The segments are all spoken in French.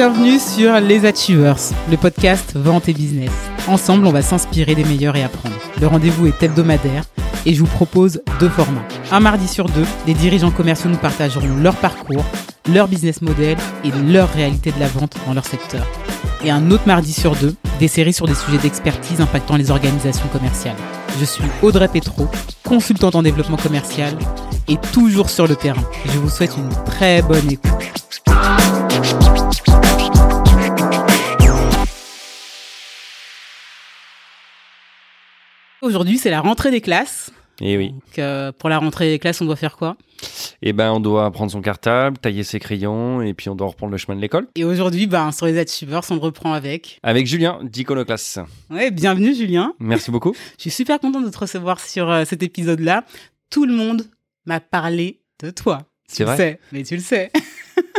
Bienvenue sur Les Achievers, le podcast Vente et Business. Ensemble, on va s'inspirer des meilleurs et apprendre. Le rendez-vous est hebdomadaire et je vous propose deux formats. Un mardi sur deux, les dirigeants commerciaux nous partageront leur parcours, leur business model et leur réalité de la vente dans leur secteur. Et un autre mardi sur deux, des séries sur des sujets d'expertise impactant les organisations commerciales. Je suis Audrey Petro, consultante en développement commercial et toujours sur le terrain. Je vous souhaite une très bonne écoute. Aujourd'hui, c'est la rentrée des classes. Et oui. Donc, euh, pour la rentrée des classes, on doit faire quoi? Eh ben, on doit prendre son cartable, tailler ses crayons, et puis on doit reprendre le chemin de l'école. Et aujourd'hui, ben, sur les Achievers, on reprend avec. Avec Julien d'Iconoclass. Ouais, bienvenue Julien. Merci beaucoup. Je suis super contente de te recevoir sur euh, cet épisode-là. Tout le monde m'a parlé de toi. C'est Tu le vrai sais, mais tu le sais.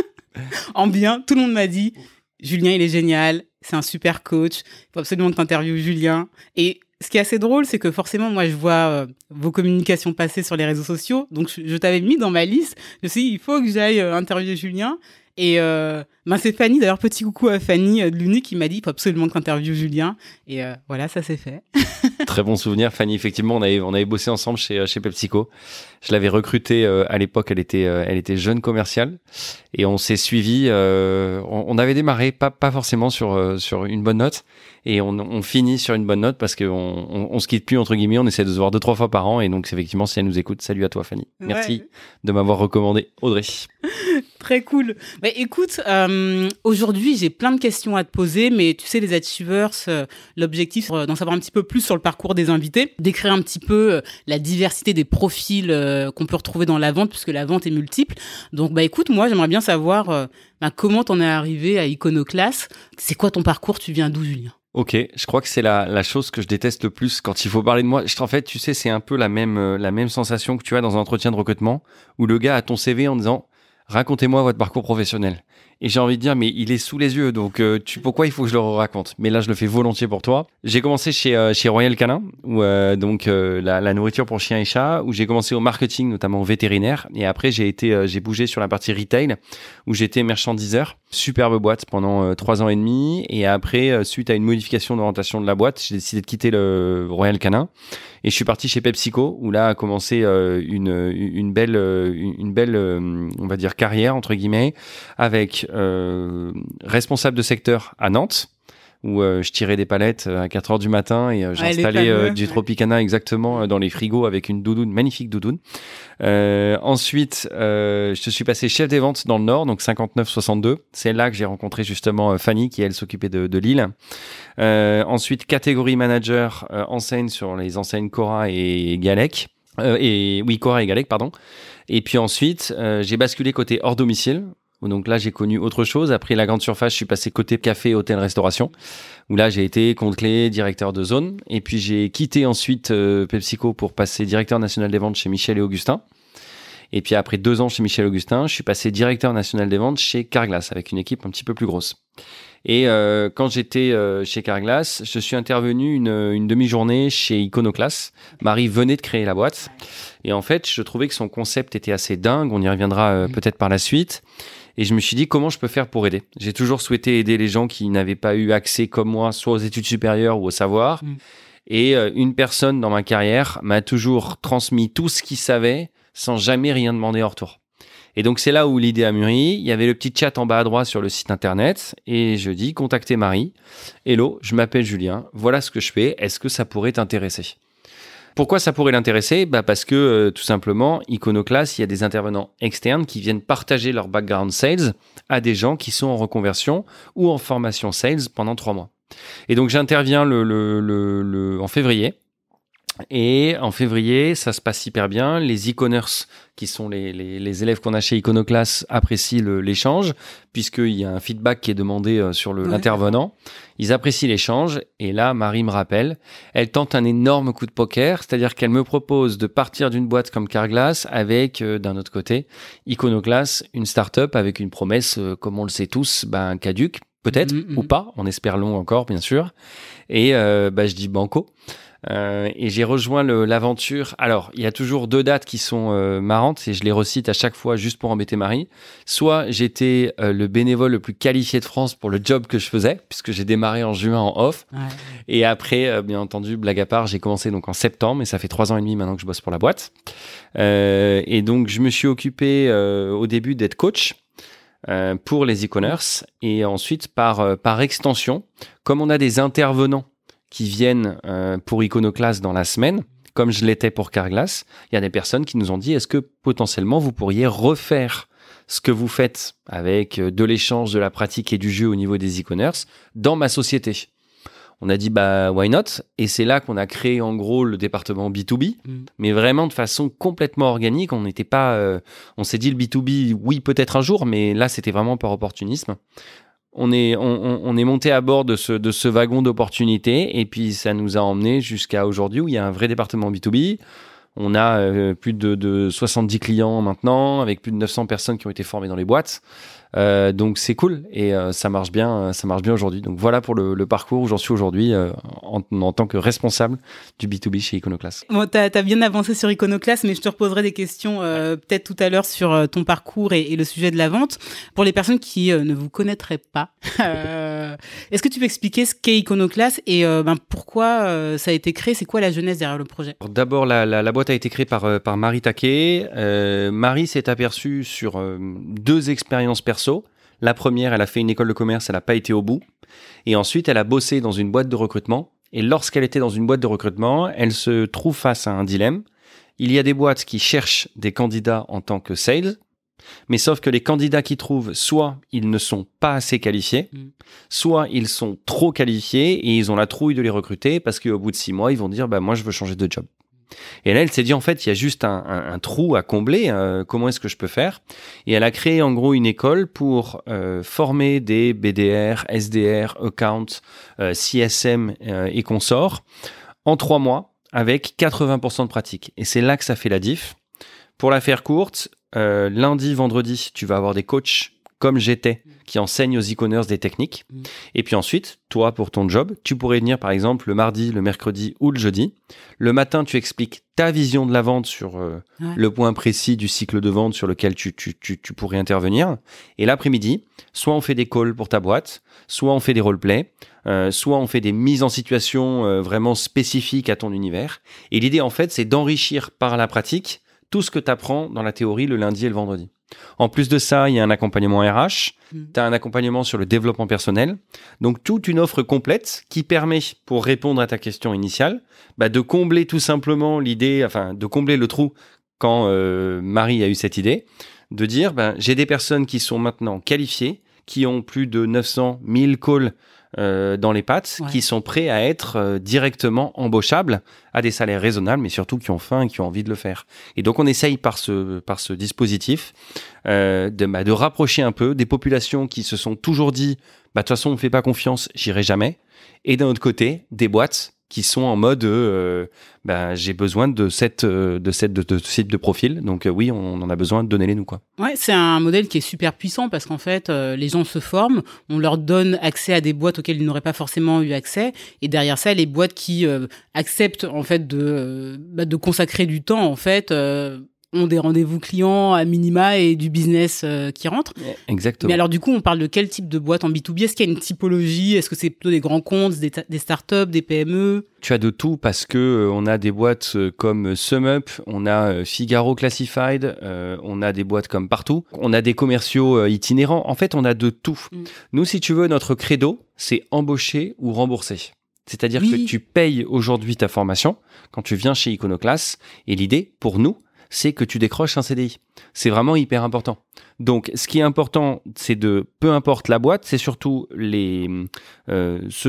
en bien, tout le monde m'a dit Julien, il est génial, c'est un super coach, il faut absolument que tu interviewes Julien. Et ce qui est assez drôle, c'est que forcément, moi, je vois euh, vos communications passer sur les réseaux sociaux. Donc, je, t'avais mis dans ma liste. Je me suis dit, il faut que j'aille euh, interviewer Julien. Et euh, ben, c'est Fanny, d'ailleurs, petit coucou à Fanny euh, de l'Uni qui m'a dit, il faut absolument que tu Julien. Et euh, voilà, ça s'est fait. Très bon souvenir, Fanny. Effectivement, on avait, on avait bossé ensemble chez, euh, chez PepsiCo. Je l'avais recrutée euh, à l'époque, elle était, elle était jeune commerciale. Et on s'est suivi. on, on avait démarré, pas, pas forcément sur, sur une bonne note. Et on, on finit sur une bonne note parce qu'on on, on se quitte plus, entre guillemets. On essaie de se voir deux, trois fois par an. Et donc, effectivement, si elle nous écoute, salut à toi, Fanny. Merci Ouais. de m'avoir recommandé Audrey. Très cool. Bah, écoute, euh, aujourd'hui, j'ai plein de questions à te poser, mais tu sais, les Achievers, euh, l'objectif, c'est d'en savoir un petit peu plus sur le parcours des invités, d'écrire un petit peu euh, la diversité des profils euh, qu'on peut retrouver dans la vente, puisque la vente est multiple. Donc, bah écoute, moi, j'aimerais bien savoir euh, bah, comment t'en es arrivé à Iconoclass. C'est quoi ton parcours? Tu viens d'où, Julien? Ok, je crois que c'est la, chose que je déteste le plus quand il faut parler de moi. En fait, tu sais, c'est un peu euh, la même sensation que tu as dans un entretien de recrutement où le gars a ton CV en disant racontez-moi votre parcours professionnel. Et j'ai envie de dire, mais il est sous les yeux, donc euh, tu, pourquoi il faut que je le raconte? Mais là, je le fais volontiers pour toi. J'ai commencé chez, euh, chez Royal Canin, où, euh, donc euh, la, la nourriture pour chiens et chats, où j'ai commencé au marketing, notamment au vétérinaire. Et après, j'ai été, euh, j'ai bougé sur la partie retail, où j'étais merchandiseur. Superbe boîte pendant euh, trois ans et demi. Et après, suite à une modification d'orientation de la boîte, j'ai décidé de quitter le Royal Canin. Et je suis parti chez PepsiCo, où là a commencé euh, une, une belle, euh, une belle, euh, on va dire carrière entre guillemets, avec responsable de secteur à Nantes, où euh, je tirais des palettes euh, à 4 heures du matin et euh, euh, du. Tropicana exactement euh, dans les frigos avec une doudoune, magnifique doudoune. Euh, ensuite, euh, je suis passé chef des ventes dans le Nord, donc 59-62. C'est là que j'ai rencontré justement euh, Fanny, qui elle s'occupait de, de Lille. Euh, ensuite, catégorie manager euh, enseigne sur les enseignes Cora et Galec. Euh, et oui, Cora et Galec, pardon. Et puis ensuite, euh, j'ai basculé côté hors domicile. Où Donc là, j'ai connu autre chose. Après la grande surface, je suis passé côté café, hôtel, restauration. Où là, j'ai été compte clé, directeur de zone. Et puis j'ai quitté ensuite euh, PepsiCo pour passer directeur national des ventes chez Michel et Augustin. Et puis après deux ans chez Michel Augustin, je suis passé directeur national des ventes chez Carglass avec une équipe un petit peu plus grosse. Et euh, quand j'étais euh, chez Carglass, je suis intervenu une, une demi-journée chez Iconoclass. Marie venait de créer la boîte. Et en fait, je trouvais que son concept était assez dingue. On y reviendra euh, peut-être par la suite. Et je me suis dit, comment je peux faire pour aider? J'ai toujours souhaité aider les gens qui n'avaient pas eu accès, comme moi, soit aux études supérieures ou au savoir. Mm. Et euh, une personne dans ma carrière m'a toujours transmis tout ce qu'il savait sans jamais rien demander en retour. Et donc c'est là où l'idée a mûri. Il y avait le petit chat en bas à droite sur le site internet et je dis contactez Marie. Hello, je m'appelle Julien. Voilà ce que je fais. Est-ce que ça pourrait t'intéresser? Pourquoi ça pourrait l'intéresser? Bah Parce que euh, tout simplement, Iconoclass, il y a des intervenants externes qui viennent partager leur background sales à des gens qui sont en reconversion ou en formation sales pendant trois mois. Et donc j'interviens le, le- en février. Et en février, ça se passe hyper bien. Les Iconers, qui sont les, les, les élèves qu'on a chez Iconoclass, apprécient l'échange, puisqu'il y a un feedback qui est demandé euh, sur Ouais. l'intervenant. Ils apprécient l'échange. Et là, Marie me rappelle, elle tente un énorme coup de poker, c'est-à-dire qu'elle me propose de partir d'une boîte comme Carglass avec, euh, d'un autre côté, Iconoclass, une start-up avec une promesse, euh, comme on le sait tous, ben, caduque, peut-être, Mhm, mhm. ou pas, on espère long encore, bien sûr. Et euh, bah, je dis banco. Euh, et j'ai rejoint l'aventure. Alors, il y a toujours deux dates qui sont euh, marrantes et je les recite à chaque fois juste pour embêter Marie. Soit j'étais euh, le bénévole le plus qualifié de France pour le job que je faisais, puisque j'ai démarré en juin en off. Ouais. Et après, bien entendu, blague à part, j'ai commencé donc en septembre et ça fait trois ans et demi maintenant que je bosse pour la boîte. Et donc, je me suis occupé au début d'être coach pour les e-commerce et ensuite par, par extension, comme on a des intervenants qui viennent euh, pour Iconoclast dans la semaine, comme je l'étais pour Carglass, il y a des personnes qui nous ont dit est-ce que potentiellement vous pourriez refaire ce que vous faites avec euh, de l'échange, de la pratique et du jeu au niveau des e-commerce dans ma société? On a dit bah why not? Et c'est là qu'on a créé en gros le département B2B Mm. mais vraiment de façon complètement organique. On n'était pas euh, on s'est dit le B2B oui peut-être un jour mais là c'était vraiment par opportunisme on est on, est monté à bord de ce de ce wagon d'opportunités et puis ça nous a emmené jusqu'à aujourd'hui où il y a un vrai département B2B on a euh, plus de, de 70 clients maintenant avec plus de 900 personnes qui ont été formées dans les boîtes euh, donc c'est cool et euh, ça marche bien, euh, ça marche bien aujourd'hui. Donc voilà pour le, le parcours où j'en suis aujourd'hui euh, en, en tant que responsable du B2B chez Iconoclast. Bon, t'as as bien avancé sur Iconoclast, mais je te reposerai des questions euh, peut-être tout à l'heure sur euh, ton parcours et, et le sujet de la vente. Pour les personnes qui euh, ne vous connaîtraient pas, euh, est-ce que tu peux expliquer ce qu'est Iconoclast et euh, ben, pourquoi euh, ça a été créé? C'est quoi la jeunesse derrière le projet? Alors, D'abord, la, la, la boîte a été créée par, par Marie Taquet. Euh, Marie s'est aperçue sur euh, deux expériences perso. La première, elle a fait une école de commerce, elle n'a pas été au bout. Et ensuite, elle a bossé dans une boîte de recrutement. Et lorsqu'elle était dans une boîte de recrutement, elle se trouve face à un dilemme. Il y a des boîtes qui cherchent des candidats en tant que sales, mais sauf que les candidats qu'ils trouvent, soit ils ne sont pas assez qualifiés, Mm. soit ils sont trop qualifiés et ils ont la trouille de les recruter parce qu'au bout de six mois, ils vont dire bah moi je veux changer de job. Et là, elle s'est dit en fait, il y a juste un, trou à combler. euh, comment est-ce que je peux faire? Et elle a créé en gros une école pour euh, former des BDR, SDR, account, euh, CSM et consorts en trois mois avec 80% de pratique. Et c'est là que ça fait la diff. Pour la faire courte, lundi, vendredi, tu vas avoir des coachs comme j'étais qui enseignent aux e-commerce des techniques. Mm. Et puis ensuite, toi, pour ton job, tu pourrais venir par exemple le mardi, le mercredi ou le jeudi. Le matin, tu expliques ta vision de la vente sur euh, Ouais. le point précis du cycle de vente sur lequel tu, tu, tu, tu pourrais intervenir. Et l'après-midi, soit on fait des calls pour ta boîte, soit on fait des roleplays, euh, soit on fait des mises en situation euh, vraiment spécifiques à ton univers. Et l'idée, en fait, c'est d'enrichir par la pratique tout ce que tu apprends dans la théorie le lundi et le vendredi. En plus de ça, il y a un accompagnement RH, Mm. tu as un accompagnement sur le développement personnel, donc toute une offre complète qui permet, pour répondre à ta question initiale, bah, de combler tout simplement l'idée, enfin de combler le trou quand euh, Marie a eu cette idée, de dire ben, j'ai des personnes qui sont maintenant qualifiées, qui ont plus de 900 1000 calls euh, dans les pattes, Ouais. qui sont prêts à être euh, directement embauchables à des salaires raisonnables, mais surtout qui ont faim et qui ont envie de le faire. Et donc on essaye par ce, par ce dispositif euh, de, bah, de rapprocher un peu des populations qui se sont toujours dit bah, de toute façon on ne fait pas confiance, j'irai jamais, et d'un autre côté des boîtes qui sont en mode euh, bah, j'ai besoin de cette euh, de cette de, de ce type de profil. Donc euh, oui on, en a besoin donnez-les nous quoi. Ouais, c'est un modèle qui est super puissant parce qu'en fait, euh, les gens se forment, on leur donne accès à des boîtes auxquelles ils n'auraient pas forcément eu accès, et derrière ça, les boîtes qui acceptent en fait de bah, de consacrer du temps, en fait, ont des rendez-vous clients à minima et du business euh, qui rentre. exactement Mais alors du coup, on parle de quel type de boîte en B2B Est-ce qu'il y a une typologie? Est-ce que c'est plutôt des grands comptes, des, ta- des startups, des PME tu as de tout parce que euh, on a des boîtes euh, comme SumUp, on a Figaro Classified, euh, on a des boîtes comme partout, on a des commerciaux itinérants. En fait, on a de tout. Mm. Nous, si tu veux, notre credo, c'est embaucher ou rembourser. C'est-à-dire Oui. que tu payes aujourd'hui ta formation quand tu viens chez Iconoclast. Et l'idée, pour nous, c'est que tu décroches un CDI. C'est vraiment hyper important. Donc, ce qui est important, c'est de, peu importe la boîte, c'est surtout les, euh, ce,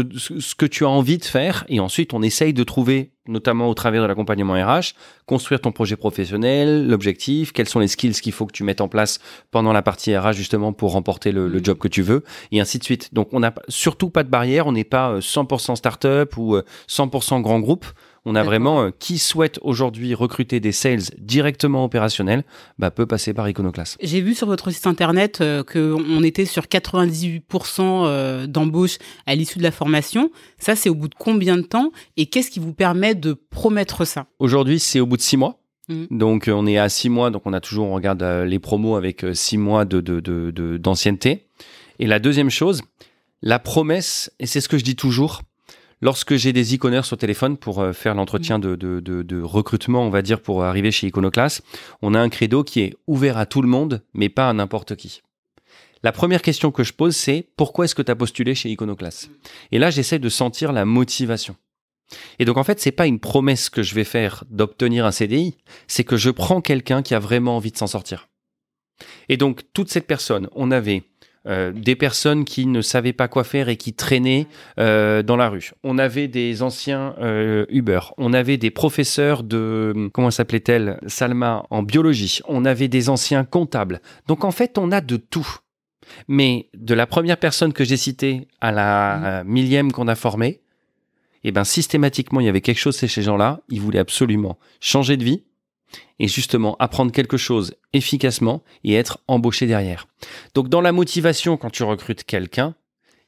que tu as envie de faire. Et ensuite, on essaye de trouver, notamment au travers de l'accompagnement RH, construire ton projet professionnel, l'objectif, quels sont les skills qu'il faut que tu mettes en place pendant la partie RH, justement, pour remporter le, le Mhm. job que tu veux, et ainsi de suite. Donc, on n'a surtout pas de barrière. On n'est pas euh, 100% startup ou euh, 100% grand groupe. On a vraiment euh, qui souhaite aujourd'hui recruter des sales directement opérationnels, bah, peut passer par Iconoclast. J'ai vu sur votre site internet euh, qu'on était sur 98% euh, d'embauche à l'issue de la formation. Ça, c'est au bout de combien de temps Et qu'est-ce qui vous permet de promettre ça? Aujourd'hui, c'est au bout de six mois. Mmh. Donc on est à six mois, donc on a toujours, on regarde les promos avec six mois de, d'ancienneté. Et la deuxième chose, la promesse, et c'est ce que je dis toujours, lorsque j'ai des e-commerce au téléphone pour euh, faire l'entretien de, de, recrutement, on va dire, pour arriver chez Iconoclast, on a un credo qui est ouvert à tout le monde, mais pas à n'importe qui. La première question que je pose, c'est pourquoi est-ce que tu as postulé chez Iconoclast? Et là, j'essaie de sentir la motivation. Et donc en fait, c'est pas une promesse que je vais faire d'obtenir un CDI, c'est que je prends quelqu'un qui a vraiment envie de s'en sortir. Et donc toute cette personne, on avait euh, des personnes qui ne savaient pas quoi faire et qui traînaient euh, dans la rue. On avait des anciens euh, Uber. On avait des professeurs de comment s'appelait-elle Salma en biologie. On avait des anciens comptables. Donc en fait, on a de tout. Mais de la première personne que j'ai citée à la millième qu'on a formée, eh ben systématiquement il y avait quelque chose chez ces gens-là. Ils voulaient absolument changer de vie et justement apprendre quelque chose efficacement et être embauché derrière. Donc dans la motivation, quand tu recrutes quelqu'un,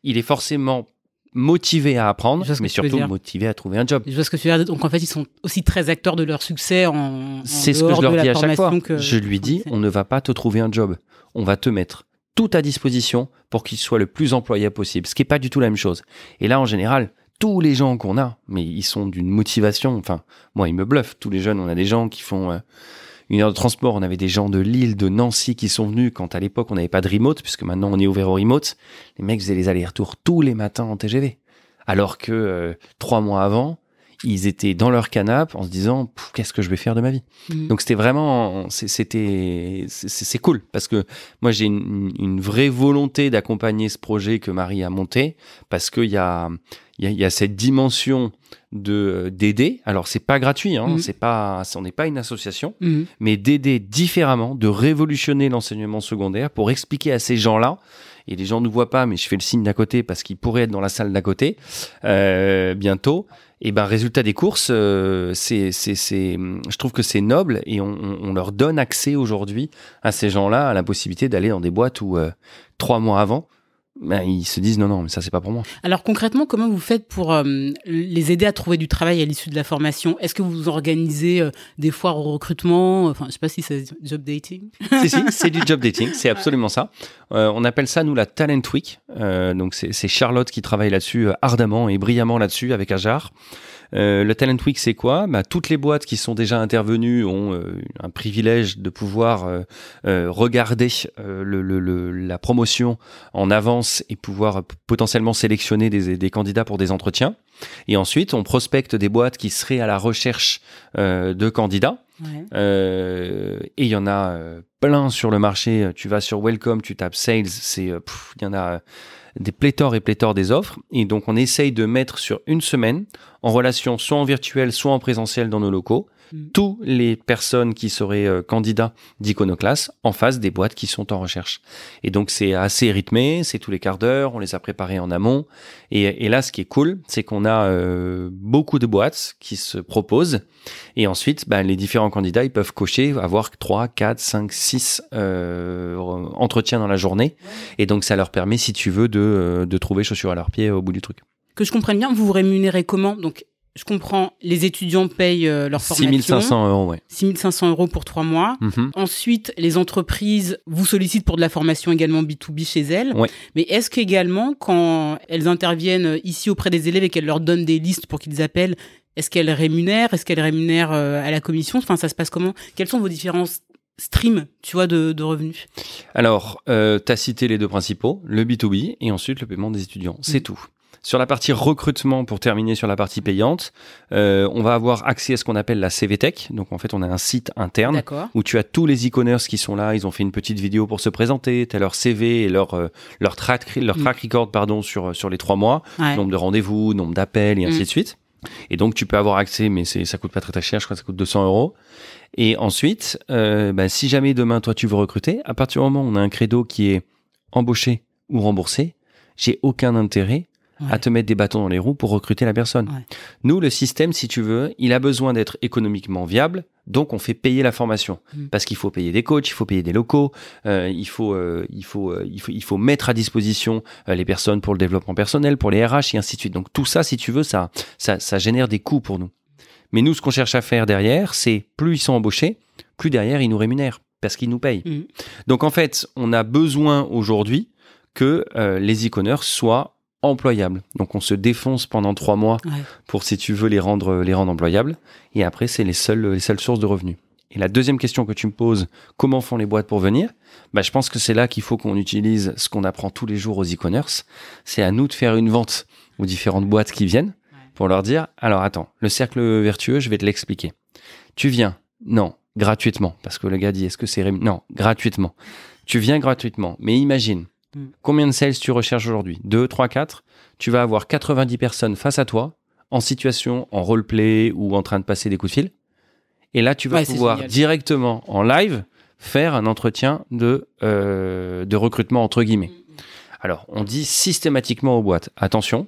il est forcément motivé à apprendre, mais surtout motivé à trouver un job. Je vois ce que tu veux dire. Donc en fait, ils sont aussi très acteurs de leur succès en. C'est ce que je leur dis à chaque fois. Je lui dis, on ne va pas te trouver un job, on va te mettre tout à disposition pour qu'il soit le plus employable possible, ce qui n'est pas du tout la même chose. Et là, en général, tous les gens qu'on a, mais ils sont d'une motivation. Enfin, moi, ils me bluffent. Tous les jeunes, on a des gens qui font euh, une heure de transport. On avait des gens de Lille, de Nancy qui sont venus quand à l'époque on n'avait pas de remote, puisque maintenant on est ouvert au remote. Les mecs faisaient les allers-retours tous les matins en TGV. Alors que euh, trois mois avant, ils étaient dans leur canapé en se disant qu'est-ce que je vais faire de ma vie. Mmh. Donc c'était vraiment c'était c'est cool parce que moi j'ai une, une, vraie volonté d'accompagner ce projet que Marie a monté parce qu'il y a il y, a cette dimension de d'aider. Alors c'est pas gratuit, hein, mmh. c'est pas, on n'est pas une association, mmh. mais d'aider différemment, de révolutionner l'enseignement secondaire pour expliquer à ces gens-là. Et les gens ne voient pas, mais je fais le signe d'à côté parce qu'ils pourraient être dans la salle d'à côté euh, bientôt. Et ben résultat des courses, euh, c'est, c'est, c'est, je trouve que c'est noble et on, on, leur donne accès aujourd'hui à ces gens-là à la possibilité d'aller dans des boîtes où euh, trois mois avant ben, ils se disent non, non, mais ça, c'est pas pour moi. Alors concrètement, comment vous faites pour euh, les aider à trouver du travail à l'issue de la formation? Est-ce que vous organisez euh, des foires au recrutement? Enfin, je sais pas si c'est job dating. si, si, c'est du job dating, c'est absolument ça. Euh, on appelle ça, nous, la Talent Week. donc, c'est Charlotte qui travaille là-dessus ardemment et brillamment là-dessus avec Ajar. Euh, le Talent Week, c'est quoi? Bah, Toutes les boîtes qui sont déjà intervenues ont euh, un privilège de pouvoir euh, regarder le, la promotion en avance et pouvoir potentiellement sélectionner des, des, candidats pour des entretiens. Et ensuite, on prospecte des boîtes qui seraient à la recherche de candidats. et il y en a plein sur le marché. Tu vas sur Welcome, tu tapes Sales, c'est il y en a des pléthores et pléthores des offres. Et donc, on essaye de mettre sur une semaine, en relation soit en virtuel, soit en présentiel dans nos locaux, Mm. tous les personnes qui seraient euh, candidats d'Iconoclass en face des boîtes qui sont en recherche. Et donc c'est assez rythmé, c'est tous les quarts d'heure, on les a préparés en amont. Et, là, ce qui est cool, c'est qu'on a euh, beaucoup de boîtes qui se proposent. Et ensuite, ben, les différents candidats, ils peuvent cocher, avoir 3, 4, 5, 6 entretiens dans la journée. Et donc ça leur permet, si tu veux, de, euh, de trouver chaussures à leurs pieds au bout du truc. Que je comprenne bien, vous vous rémunérez comment? Donc je comprends, les étudiants payent euh, leur formation. 6500 euros, ouais. 6500 euros pour trois mois. Mhm. Ensuite, les entreprises vous sollicitent pour de la formation également B2B chez elles. Ouais. Mais est-ce qu'également, quand elles interviennent ici auprès des élèves et qu'elles leur donnent des listes pour qu'ils appellent, est-ce qu'elles rémunèrent? Est-ce qu'elles rémunèrent euh, à la commission? Enfin, ça se passe comment? Quels sont vos différents streams, tu vois, de, de revenus? Alors, euh, tu as cité les deux principaux, le B2B et ensuite le paiement des étudiants. C'est mm. tout. Sur la partie recrutement, pour terminer sur la partie payante, euh, on va avoir accès à ce qu'on appelle la CVTech. Donc en fait, on a un site interne où tu as tous les e-commerce qui sont là. Ils ont fait une petite vidéo pour se présenter. Tu as leur CV et leur, euh, leur, track, leur track record pardon, sur, sur les trois mois. Nombre de rendez-vous, nombre d'appels et ainsi mm. de suite. Et donc, tu peux avoir accès, mais ça coûte pas très très cher. Je crois que ça coûte 200 euros. Et ensuite, euh, bah, si jamais demain, toi, tu veux recruter, à partir du moment où on a un credo qui est embauché ou remboursé, j'ai aucun intérêt à te mettre des bâtons dans les roues pour recruter la personne. Ouais. Nous, le système, si tu veux, il a besoin d'être économiquement viable, donc on fait payer la formation. Mm. Parce qu'il faut payer des coachs, il faut payer des locaux, euh, il, faut, euh, il, faut, euh, il, faut, il faut mettre à disposition les personnes pour le développement personnel, pour les RH et ainsi de suite. Donc tout ça, si tu veux, ça, ça, ça génère des coûts pour nous. Mais nous, ce qu'on cherche à faire derrière, c'est plus ils sont embauchés, plus derrière ils nous rémunèrent, parce qu'ils nous payent. Mm. Donc en fait, on a besoin aujourd'hui que euh, les e-commerce soient employables. Donc on se défonce pendant trois mois Ouais. pour, si tu veux, les rendre, les rendre employables. Et après, c'est les seules, les seules sources de revenus. Et la deuxième question que tu me poses, comment font les boîtes pour venir? Bah, Je pense que c'est là qu'il faut qu'on utilise ce qu'on apprend tous les jours aux e-commerce. C'est à nous de faire une vente aux différentes boîtes qui viennent pour leur dire, alors attends, le cercle vertueux, je vais te l'expliquer. Tu viens, non, gratuitement, parce que le gars dit, est-ce que c'est... Non, gratuitement. Tu viens gratuitement, mais imagine, Mm. combien de sales tu recherches aujourd'hui? 2, 3, 4 Tu vas avoir 90 personnes face à toi, en situation, en roleplay ou en train de passer des coups de fil. Et là, tu vas Ouais, pouvoir directement, en live, faire un entretien de, euh, de recrutement, entre guillemets. Alors, on dit systématiquement aux boîtes, attention,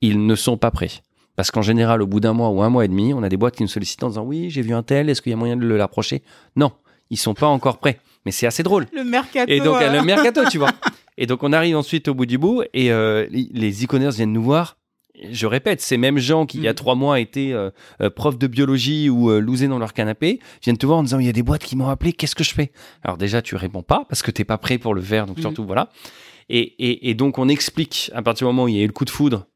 ils ne sont pas prêts. Parce qu'en général, au bout d'un mois ou un mois et demi, on a des boîtes qui nous sollicitent en disant oui, j'ai vu un tel, est-ce qu'il y a moyen de l'approcher Non, ils sont pas encore prêts. Mais c'est assez drôle. Le mercato. Et donc, euh, le mercato, tu vois. Et donc, on arrive ensuite au bout du bout et euh, les- e-commerce viennent nous voir. Je répète, ces mêmes gens qui, il y a Mm. trois mois, étaient euh, euh, profs de biologie ou euh, lousés dans leur canapé, viennent te voir en disant il y a des boîtes qui m'ont appelé, qu'est-ce que je fais? Alors, déjà, tu réponds pas parce que t'es pas prêt pour le faire, donc Mm. surtout, voilà. Et, et, et donc, on explique à partir du moment où il y a eu le coup de foudre,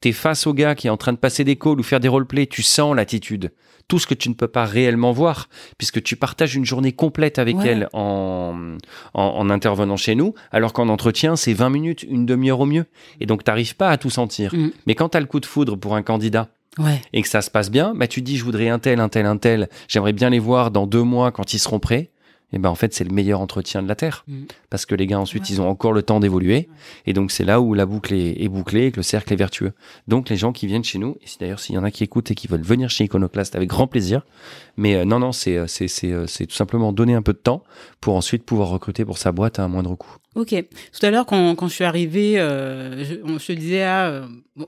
t'es face au gars qui est en train de passer des calls ou faire des roleplays, tu sens l'attitude. Tout ce que tu ne peux pas réellement voir, puisque tu partages une journée complète avec Ouais. elle en, en, en intervenant chez nous, alors qu'en entretien, c'est 20 minutes, une demi-heure au mieux. Et donc, t'arrives pas à tout sentir. Mm. Mais quand tu as le coup de foudre pour un candidat Ouais. et que ça se passe bien, bah, tu dis, je voudrais un tel, un tel, un tel, j'aimerais bien les voir dans deux mois quand ils seront prêts. Et ben en fait, c'est le meilleur entretien de la Terre. Mm. Parce que les gars, ensuite, Ouais. ils ont encore le temps d'évoluer. Et donc, c'est là où la boucle est, est bouclée et que le cercle est vertueux. Donc, les gens qui viennent chez nous, et si d'ailleurs, s'il y en a qui écoutent et qui veulent venir chez Iconoclast avec grand plaisir. Mais euh, non, non, c'est, euh, c'est, c'est, euh, c'est tout simplement donner un peu de temps pour ensuite pouvoir recruter pour sa boîte à un moindre coût. Ok. Tout à l'heure, quand, quand je suis arrivée, euh, je, on- je te disais, ah, euh,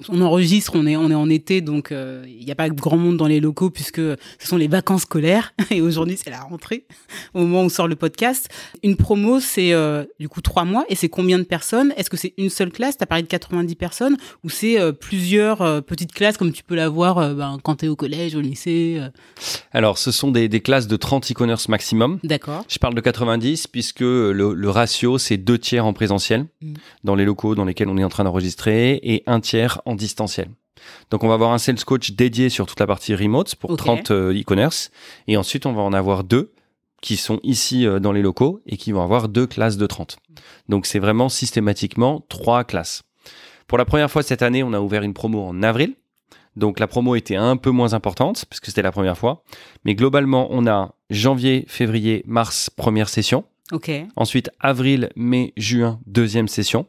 on enregistre, on est, on est en été, donc euh, il n'y a pas grand monde dans les locaux puisque ce sont les vacances scolaires. Et aujourd'hui, c'est la rentrée, au moment où sort le podcast. Une promo, c'est euh, du coup trois mois. Et c'est combien de personnes? Est-ce que c'est une seule classe? Tu as parlé de 90 personnes? Ou c'est euh, plusieurs euh, petites classes comme tu peux l'avoir euh, ben, quand tu es au collège, au lycée euh, Alors, ce sont des, des classes de 30 e-commerce maximum. D'accord. Je parle de 90 puisque le, le ratio, c'est deux tiers en présentiel Mm. dans les locaux dans lesquels on est en train d'enregistrer et un tiers en distanciel. Donc on va avoir un sales coach dédié sur toute la partie remote pour Ok. 30 euh, e-commerce et ensuite on va en avoir deux qui sont ici euh, dans les locaux et qui vont avoir deux classes de 30. Donc c'est vraiment systématiquement trois classes. Pour la première fois cette année, on a ouvert une promo en avril. Donc la promo était un peu moins importante puisque c'était la première fois. Mais globalement, on a janvier, février, mars, première session. Ensuite, avril, mai, juin, deuxième session.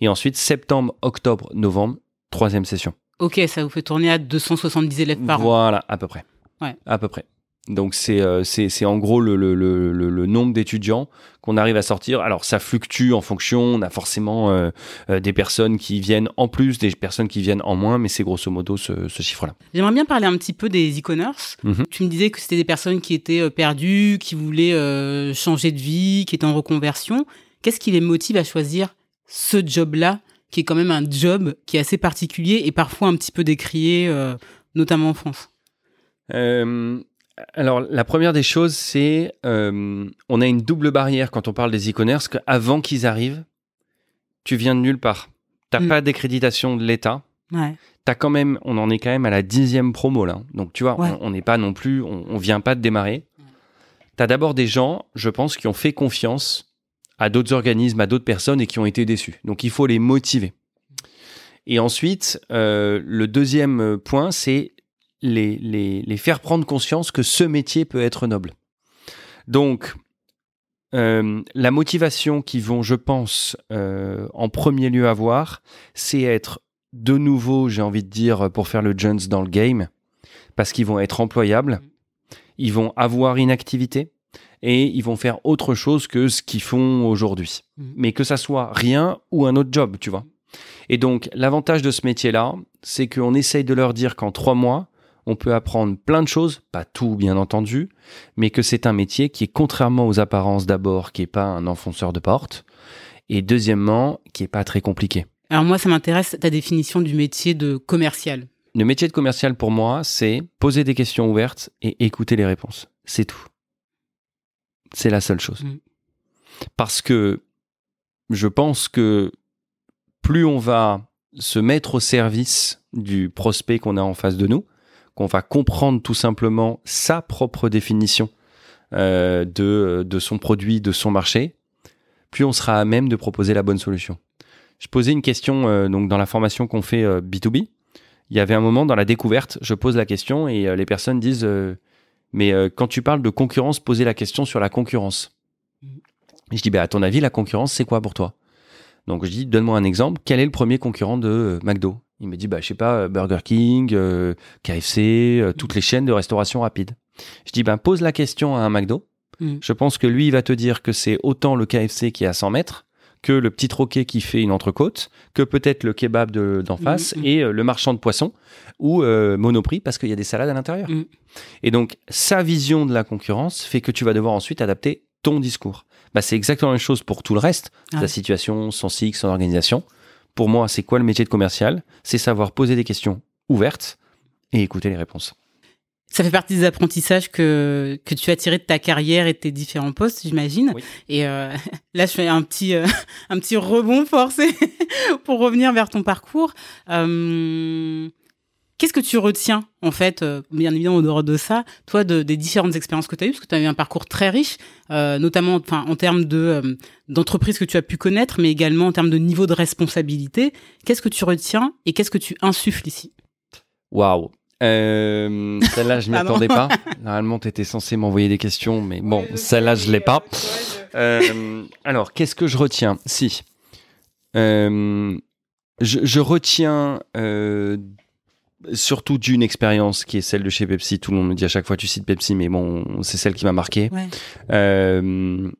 Et ensuite, septembre, octobre, novembre, troisième session. Ok, ça vous fait tourner à 270 élèves par an. Voilà, à peu près. Ouais. À peu près. Donc, c'est euh, c'est en gros le, le, le, nombre d'étudiants qu'on arrive à sortir. Alors, ça fluctue en fonction. On a forcément euh, euh, des personnes qui viennent en plus, des personnes qui viennent en moins, mais c'est grosso modo ce, ce chiffre-là. J'aimerais bien parler un petit peu des e-commerce. Mhm. Tu me disais que c'était des personnes qui étaient euh, perdues, qui voulaient changer de vie, qui étaient en reconversion. Qu'est-ce qui les motive à choisir ce job-là, qui est quand même un job qui est assez particulier et parfois un petit peu décrié, notamment en France? Alors, la première des choses, c'est euh, on a une double barrière quand on parle des e-commerce, qu'avant qu'ils arrivent, tu viens de nulle part. T'as Mm. pas d'accréditation de l'État. Ouais. T'as quand même, on en est quand même à la dixième promo là. Donc tu vois, Ouais. on- n'est pas non plus, on, on vient pas de démarrer. T'as d'abord des gens, je pense, qui ont fait confiance à d'autres organismes, à d'autres personnes et qui ont été déçus. Donc il faut les motiver. Et ensuite, euh, le deuxième point, c'est les, les, les faire prendre conscience que ce métier peut être noble. Donc, euh, la motivation qu'ils vont, je pense, euh, en premier lieu avoir, c'est être de nouveau, j'ai envie de dire, pour faire le Jones dans le game, parce qu'ils vont être employables, ils vont avoir une activité et ils vont faire autre chose que ce qu'ils font aujourd'hui. Mhm. Mais que ça soit rien ou un autre job, tu vois. Et donc, l'avantage de ce métier-là, c'est qu'on essaye de leur dire qu'en trois mois, on peut apprendre plein de choses, pas tout bien entendu, mais que c'est un métier qui est contrairement aux apparences d'abord, qui est pas un enfonceur de porte, et deuxièmement, qui est pas très compliqué. Alors moi, ça m'intéresse ta définition du métier de commercial. Le métier de commercial pour moi, c'est poser des questions ouvertes et écouter les réponses. C'est tout. C'est la seule chose. Mm. Parce que je pense que plus on va se mettre au service du prospect qu'on a en face de nous, qu'on va comprendre tout simplement sa propre définition euh, de, son produit, de son marché, plus on sera à même de proposer la bonne solution. Je posais une question euh, donc dans la formation qu'on fait euh, B2B. Il y avait un moment dans la découverte, je pose la question et euh, les personnes disent euh, mais euh, quand tu parles de concurrence, posez la question sur la concurrence. Je dis bah à ton avis la concurrence c'est quoi pour toi? Donc je dis donne-moi un exemple. Quel est le premier concurrent de euh, McDo? Il me dit bah je sais pas euh, Burger King, euh, KFC, euh, toutes les chaînes de restauration rapide. Je dis ben pose la question à un McDo. Mm. Je pense que lui il va te dire que c'est autant le KFC qui est à 100 mètres que le petit troquet qui fait une entrecôte, que peut-être le kebab de- d'en face Mhm. et euh, le marchand de poissons ou Monoprix parce qu'il y a des salades à l'intérieur. Mm. Et donc sa vision de la concurrence fait que tu vas devoir ensuite adapter ton discours. Bah, c'est exactement la même chose pour tout le reste, Ah. sa situation, son cycle, son organisation. Pour moi, c'est quoi le métier de commercial? C'est savoir poser des questions ouvertes et écouter les réponses. Ça fait partie des apprentissages que, que tu as tirés de ta carrière et de tes différents postes, j'imagine. Oui. Et euh, là, je fais un petit, euh, un petit rebond forcé pour revenir vers ton parcours. Euh, Qu'est-ce que tu retiens, en fait, euh, bien évidemment, au dehors de ça, toi, de, des différentes expériences que tu as eues, parce que tu as eu un parcours très riche, euh, notamment en termes de euh, d'entreprises que tu as pu connaître, mais également en termes de niveau de responsabilité. Qu'est-ce que tu retiens et qu'est-ce que tu insuffles ici? Waouh euh, Celle-là, je m'y Pardon. attendais pas. Normalement, tu étais censé m'envoyer des questions, mais bon, celle-là, je l'ai pas. Euh, alors, qu'est-ce que je retiens? Si. Je, je retiens surtout d'une expérience qui est celle de chez Pepsi. Tout le monde me dit à chaque fois tu cites Pepsi, mais bon, c'est celle qui m'a marqué. Ouais. Euh,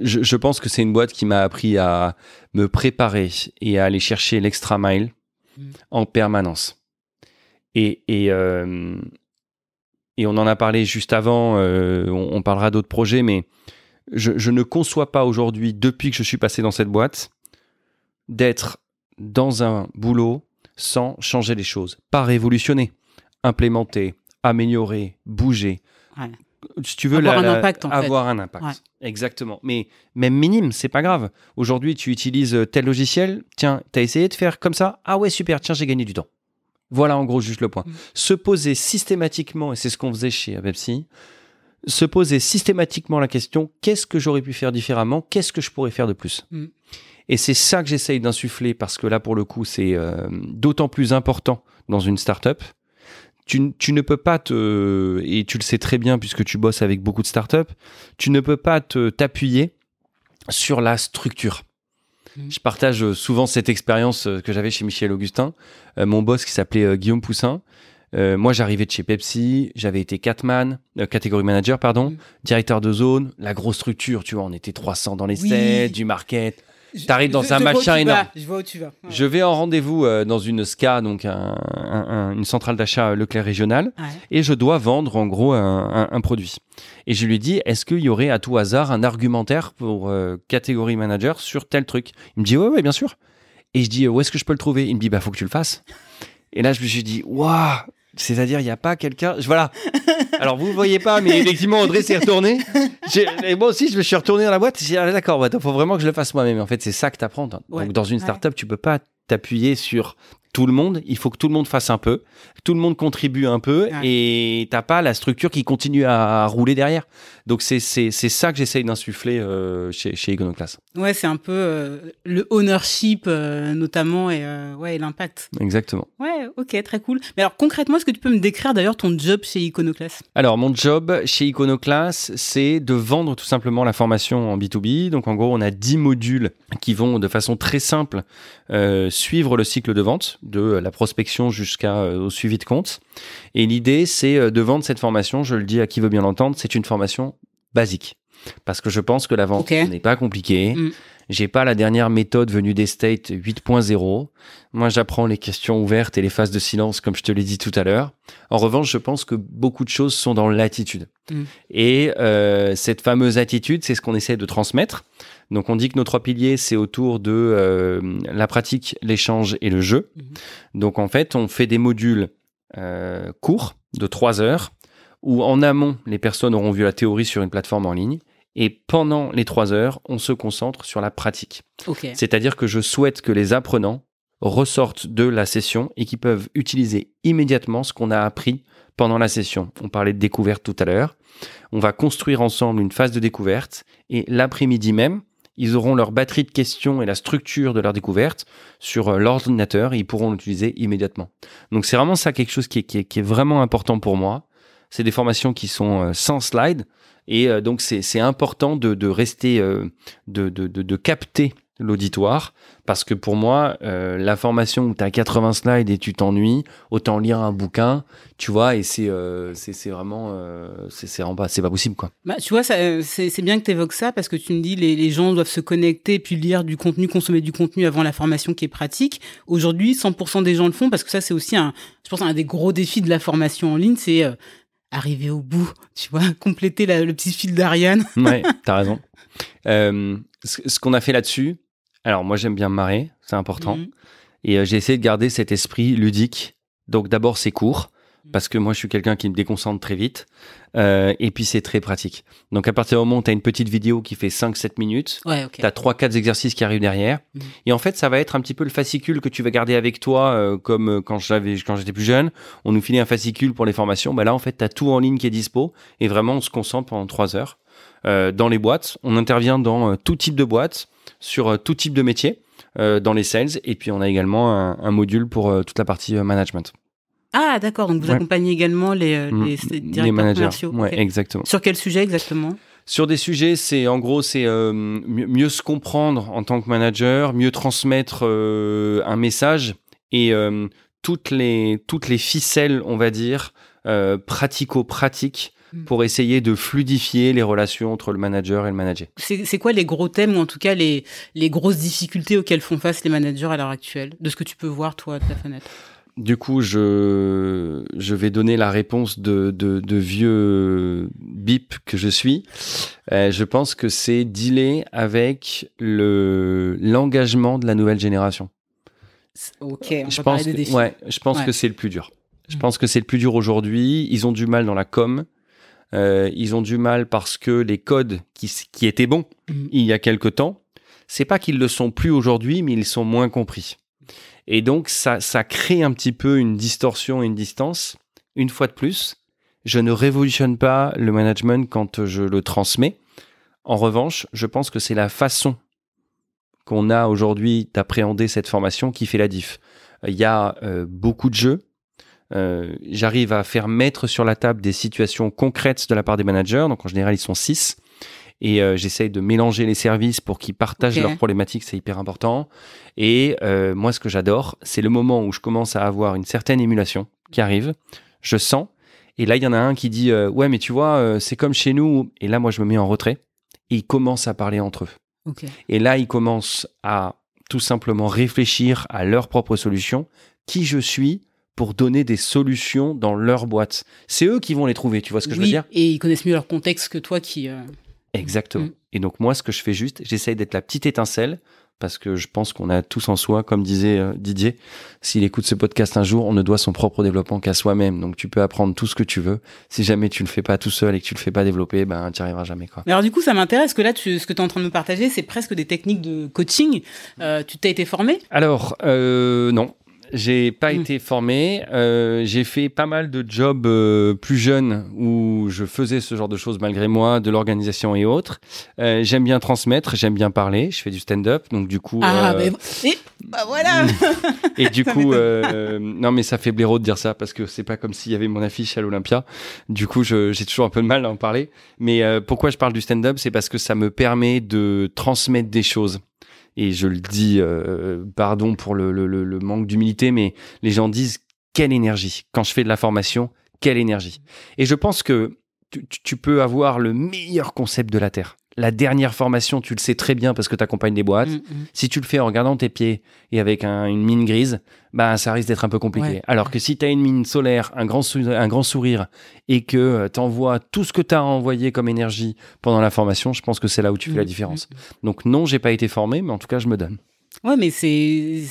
je, je pense que c'est une boîte qui m'a appris à me préparer et à aller chercher l'extra mile Mm. en permanence. Et, et, euh, et on en a parlé juste avant, euh, on, on parlera d'autres projets, mais je, je ne conçois pas aujourd'hui, depuis que je suis passé dans cette boîte, d'être dans un boulot sans changer les choses. Pas révolutionner, implémenter, améliorer, bouger. Ouais. Si tu veux Avoir la- un impact, en fait. avoir un impact. Ouais. Exactement. Mais même minime, c'est pas grave. Aujourd'hui, tu utilises euh, tel logiciel. Tiens, t'as essayé de faire comme ça. Ah ouais, super. Tiens, j'ai gagné du temps. Voilà en gros juste le point. Mm. Se poser systématiquement, et c'est ce qu'on faisait chez Pepsi, se poser systématiquement la question qu'est-ce que j'aurais pu faire différemment? Qu'est-ce que je pourrais faire de plus? Mm. Et c'est ça que j'essaye d'insuffler parce que là, pour le coup, c'est euh, d'autant plus important dans une startup. Tu, tu ne peux pas te, et tu le sais très bien puisque tu bosses avec beaucoup de startups, tu ne peux pas te t'appuyer sur la structure. Mhm. Je partage souvent cette expérience euh, que j'avais chez Michel Augustin, euh, mon boss qui s'appelait euh, Guillaume Poussin. Euh, moi, j'arrivais de chez Pepsi, j'avais été Catman, euh, catégorie manager, pardon, Mhm. directeur de zone, la grosse structure, tu vois, on était 300 dans les Oui. sets, du market. T'arrives dans Je- un je machin énorme. vas, Je vois où tu vas. Ouais. Je vais en rendez-vous euh, dans une SCA, donc un- un- un- une centrale d'achat Leclerc régional, Ouais. et je dois vendre en gros un produit. Et je lui dis, est-ce qu'il y aurait à tout hasard un argumentaire pour euh, catégorie manager sur tel truc? Il me dit, ouais, ouais, bien sûr. Et je dis, où est-ce que je peux le trouver? Il me dit, bah, faut que tu le fasses. Et là, je me suis dit, waouh C'est-à-dire, il n'y a pas quelqu'un. je- Voilà. Alors, vous ne voyez pas, mais effectivement, Audrey s'est retourné. Et moi aussi, je me suis retourné dans la boîte. J'ai dit, ah, d'accord, il faut vraiment que je le fasse moi-même. En fait, c'est ça que tu apprends. Ouais. Donc, dans une Ouais. startup, tu peux pas t'appuyer sur tout le monde. Il faut que tout le monde fasse un peu. que Tout le monde contribue un peu. Ouais. Et t'as pas la structure qui continue à, rouler derrière. Donc, c'est c'est- c'est ça que j'essaye d'insuffler euh, chez, chez Iconoclast. Ouais, c'est un peu euh, le ownership euh, notamment et ouais, et l'impact. Exactement. Ouais, ok, très cool. Mais alors concrètement, est-ce que tu peux me décrire d'ailleurs ton job chez Iconoclast? Alors, mon job chez Iconoclast, c'est de vendre tout simplement la formation en B2B. Donc, en gros, on a 10 modules qui vont de façon très simple suivre le cycle de vente, de la prospection jusqu'au suivi de compte. Et l'idée, c'est euh, de vendre cette formation, je le dis à qui veut bien l'entendre, c'est une formation basique. Parce que je pense que la vente n'est pas compliquée. Mm. J'ai pas la dernière méthode venue des States 8.0. Moi, j'apprends les questions ouvertes et les phases de silence, comme je te l'ai dit tout à l'heure. En revanche, je pense que beaucoup de choses sont dans l'attitude. Mm. Et euh, cette fameuse attitude, c'est ce qu'on essaie de transmettre. Donc, on dit que nos trois piliers, c'est autour de euh, la pratique, l'échange et le jeu. Mhm. Donc, en fait, on fait des modules euh, courts de trois heures où en amont, les personnes auront vu la théorie sur une plateforme en ligne. Et pendant les trois heures, on se concentre sur la pratique. C'est-à-dire que je souhaite que les apprenants ressortent de la session et qu'ils peuvent utiliser immédiatement ce qu'on a appris pendant la session. On parlait de découverte tout à l'heure. On va construire ensemble une phase de découverte et l'après-midi même, ils auront leur batterie de questions et la structure de leur découverte sur euh, l'ordinateur et ils pourront l'utiliser immédiatement. Donc c'est vraiment ça quelque chose qui est, vraiment important pour moi. C'est des formations qui sont euh, sans slide et euh, donc c'est important de, rester, de capter l'auditoire parce que pour moi, euh, la formation où tu as 80 slides et tu t'ennuies, autant lire un bouquin, tu vois, et c'est euh, c'est vraiment, euh, c'est pas, pas possible quoi. Bah, tu vois, euh, c'est bien que tu évoques ça parce que tu me dis les, les gens doivent se connecter puis lire du contenu, consommer du contenu avant la formation qui est pratique. Aujourd'hui, 100% des gens le font parce que ça, c'est aussi un, je pense, un des gros défis de la formation en ligne, c'est euh, arriver au bout, tu vois, compléter la- le petit fil d'Ariane. Ouais, t'as raison. Ce qu'on a fait là-dessus, alors moi j'aime bien me marrer, c'est important. Mhm. Et euh, j'ai essayé de garder cet esprit ludique. Donc d'abord c'est court, parce que moi je suis quelqu'un qui me déconcentre très vite. Euh, et puis c'est très pratique. Donc à partir du moment où tu as une petite vidéo qui fait 5-7 minutes, Ouais, ok. tu as 3-4 exercices qui arrivent derrière. Mhm. Et en fait ça va être un petit peu le fascicule que tu vas garder avec toi, euh, comme quand j'étais plus jeune. On nous filait un fascicule pour les formations. Bah là en fait tu as tout en ligne qui est dispo. Et vraiment on se concentre pendant 3 heures. Euh, dans les boîtes, on intervient dans euh, tout type de boîtes, sur euh, tout type de métier, dans les sales. Et puis on a également un, un module pour toute la partie management. Ah, d'accord. Donc vous Ouais. accompagnez également les, Mm, les, directeurs managers. commerciaux. Ouais, Ok. exactement. Sur quel sujet exactement? Sur des sujets, c'est en gros, c'est euh, mieux, mieux se comprendre en tant que manager, mieux transmettre euh, un message et euh, toutes les toutes les ficelles, on va dire, pratico-pratiques. Pour essayer de fluidifier les relations entre le manager et le manager. C'est quoi les gros thèmes ou en tout cas les, les grosses difficultés auxquelles font face les managers à l'heure actuelle, de ce que tu peux voir toi de ta fenêtre? Du coup, je, je vais donner la réponse de, de, de vieux bip que je suis. Euh, je pense que c'est dealer avec le l'engagement de la nouvelle génération. Ok, on je peut pense des que, défis. ouais, je pense Ouais. que c'est le plus dur. Je Mm. pense que c'est le plus dur aujourd'hui. Ils ont du mal dans la com. Euh, ils ont du mal parce que les codes qui, qui étaient bons Mhm. il y a quelque temps, c'est pas qu'ils le sont plus aujourd'hui, mais ils sont moins compris. Et donc ça, ça crée un petit peu une distorsion une distance. Une fois de plus, je ne révolutionne pas le management quand je le transmets. En revanche, je pense que c'est la façon qu'on a aujourd'hui d'appréhender cette formation qui fait la diff. Il y a euh, beaucoup de jeux. Euh, J'arrive à faire mettre sur la table des situations concrètes de la part des managers. Donc en général, ils sont six. Et euh, j'essaye de mélanger les services pour qu'ils partagent Ok. leurs problématiques, c'est hyper important. Et euh, moi, ce que j'adore, c'est le moment où je commence à avoir une certaine émulation qui arrive. Je sens. Et là, il y en a un qui dit Ouais, mais tu vois, c'est comme chez nous. Et là, moi, je me mets en retrait. Et ils commencent à parler entre eux. Et là, ils commencent à tout simplement réfléchir à leurs propres solutions. Qui je suis? Pour donner des solutions dans leur boîte. C'est eux qui vont les trouver, tu vois ce que je veux dire? et ils connaissent mieux leur contexte que toi qui. euh, Exactement. Mm. Et donc moi, ce que je fais juste, j'essaye d'être la petite étincelle, parce que je pense qu'on a tous en soi, comme disait euh, Didier, s'il écoute ce podcast un jour, on ne doit son propre développement qu'à soi-même. Donc tu peux apprendre tout ce que tu veux. Si jamais tu le fais pas tout seul et que tu le fais pas développer, ben tu n'y arriveras jamais. Quoi. Mais alors du coup, ça m'intéresse que là, tu, ce que tu es en train de me partager, c'est presque des techniques de coaching. Euh, tu t'as été formé? Alors, euh, non. J'ai pas Mm. été formé. Euh, j'ai fait pas mal de jobs euh, plus jeunes où je faisais ce genre de choses malgré moi, de l'organisation et autres. Euh, j'aime bien transmettre, j'aime bien parler. Je fais du stand-up, donc du coup. Ah, euh, mais et, bah voilà. Et du coup, euh, non, mais ça fait blaireau de dire ça parce que c'est pas comme s'il y avait mon affiche à l'Olympia. Du coup, j'ai toujours un peu de mal à en parler. Mais euh, pourquoi je parle du stand-up, c'est parce que ça me permet de transmettre des choses. Et je le dis, euh, pardon pour le, manque d'humilité, mais les gens disent quelle énergie. Quand je fais de la formation, quelle énergie. Et je pense que tu peux avoir le meilleur concept de la Terre, la dernière formation, tu le sais très bien parce que tu accompagnes des boîtes. Mm, mm. Si tu le fais en regardant tes pieds et avec un- une mine grise, bah, ça risque d'être un peu compliqué. Ouais. Alors que si tu as une mine solaire, un grand, sou- un grand sourire et que tu envoies tout ce que tu as envoyé comme énergie pendant la formation, je pense que c'est là où tu fais la Mm, différence. Donc non, j'ai pas été formé, mais en tout cas, je me donne. Ouais, mais c'est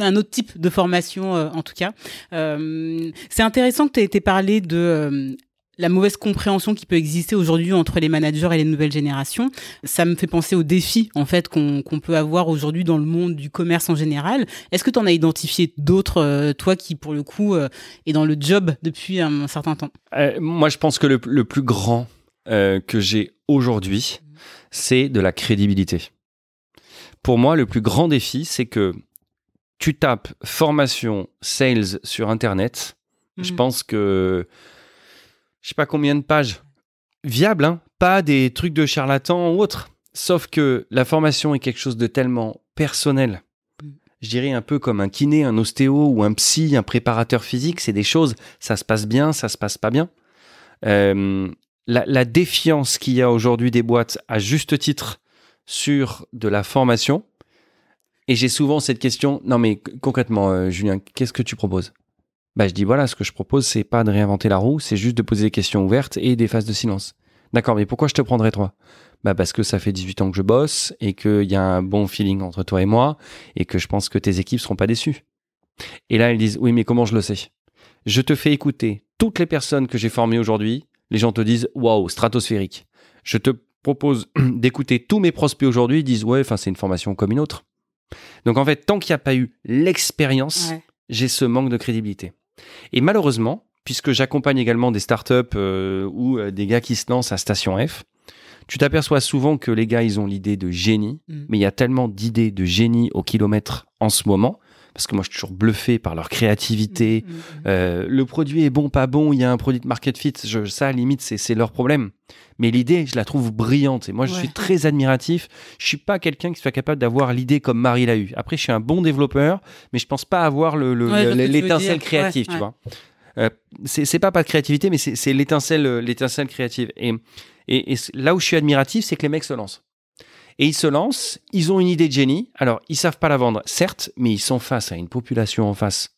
un autre type de formation euh, en tout cas. Euh, c'est intéressant que tu aies été parlé de euh, la mauvaise compréhension qui peut exister aujourd'hui entre les managers et les nouvelles générations. Ça me fait penser aux défis en fait qu'on peut avoir aujourd'hui dans le monde du commerce en général. Est-ce que tu en as identifié d'autres, euh, toi qui pour le coup euh, est dans le job depuis un, certain temps? Euh, moi, je pense que le, le plus grand que j'ai aujourd'hui, c'est de la crédibilité. Pour moi, le plus grand défi, c'est que tu tapes formation sales sur Internet. Je Mhm. pense que je sais pas combien de pages viables, hein, pas des trucs de charlatans ou autres. Sauf que la formation est quelque chose de tellement personnel. Mhm. Je dirais un peu comme un kiné, un ostéo ou un psy, un préparateur physique. C'est des choses, ça se passe bien, ça se passe pas bien. Euh, la, la défiance qu'il y a aujourd'hui des boîtes à juste titre sur de la formation. Et j'ai souvent cette question, non mais concrètement, euh, Julien, qu'est-ce que tu proposes? Bah, Je dis, voilà, ce que je propose, c'est pas de réinventer la roue, c'est juste de poser des questions ouvertes et des phases de silence. D'accord, mais pourquoi je te prendrais toi? Bah parce que ça fait 18 ans que je bosse et qu'il y a un bon feeling entre toi et moi et que je pense que tes équipes seront pas déçues. Et là, ils disent, oui, mais comment je le sais? Je te fais écouter toutes les personnes que j'ai formées aujourd'hui. Les gens te disent, waouh, stratosphérique. Je te propose d'écouter tous mes prospects aujourd'hui. Ils disent, ouais, enfin, c'est une formation comme une autre. Donc, en fait, tant qu'il n'y a pas eu l'expérience, Ouais. j'ai ce manque de crédibilité. Et malheureusement, puisque j'accompagne également des startups euh, ou euh, des gars qui se lancent à Station F, tu t'aperçois souvent que les gars, ils ont l'idée de génie, Mm. mais il y a tellement d'idées de génie au kilomètre en ce moment, parce que moi, je suis toujours bluffé par leur créativité. Mm, mm, mm. Euh, le produit est bon, pas bon, il y a un produit de market fit, je, ça, à limite, c'est leur problème. Mais l'idée, je la trouve brillante. Et moi, je Ouais. suis très admiratif. Je suis pas quelqu'un qui soit capable d'avoir l'idée comme Marie l'a eu. Après, je suis un bon développeur, mais je pense pas avoir le- le- Ouais, l'étincelle créative, Ouais, tu vois. Euh, c'est pas pas de créativité, mais c'est l'étincelle, l'étincelle créative. Et, et, et c- là où je suis admiratif, c'est que les mecs se lancent. Et ils se lancent, ils ont une idée de génie. Alors, ils savent pas la vendre, certes, mais ils sont face à une population en face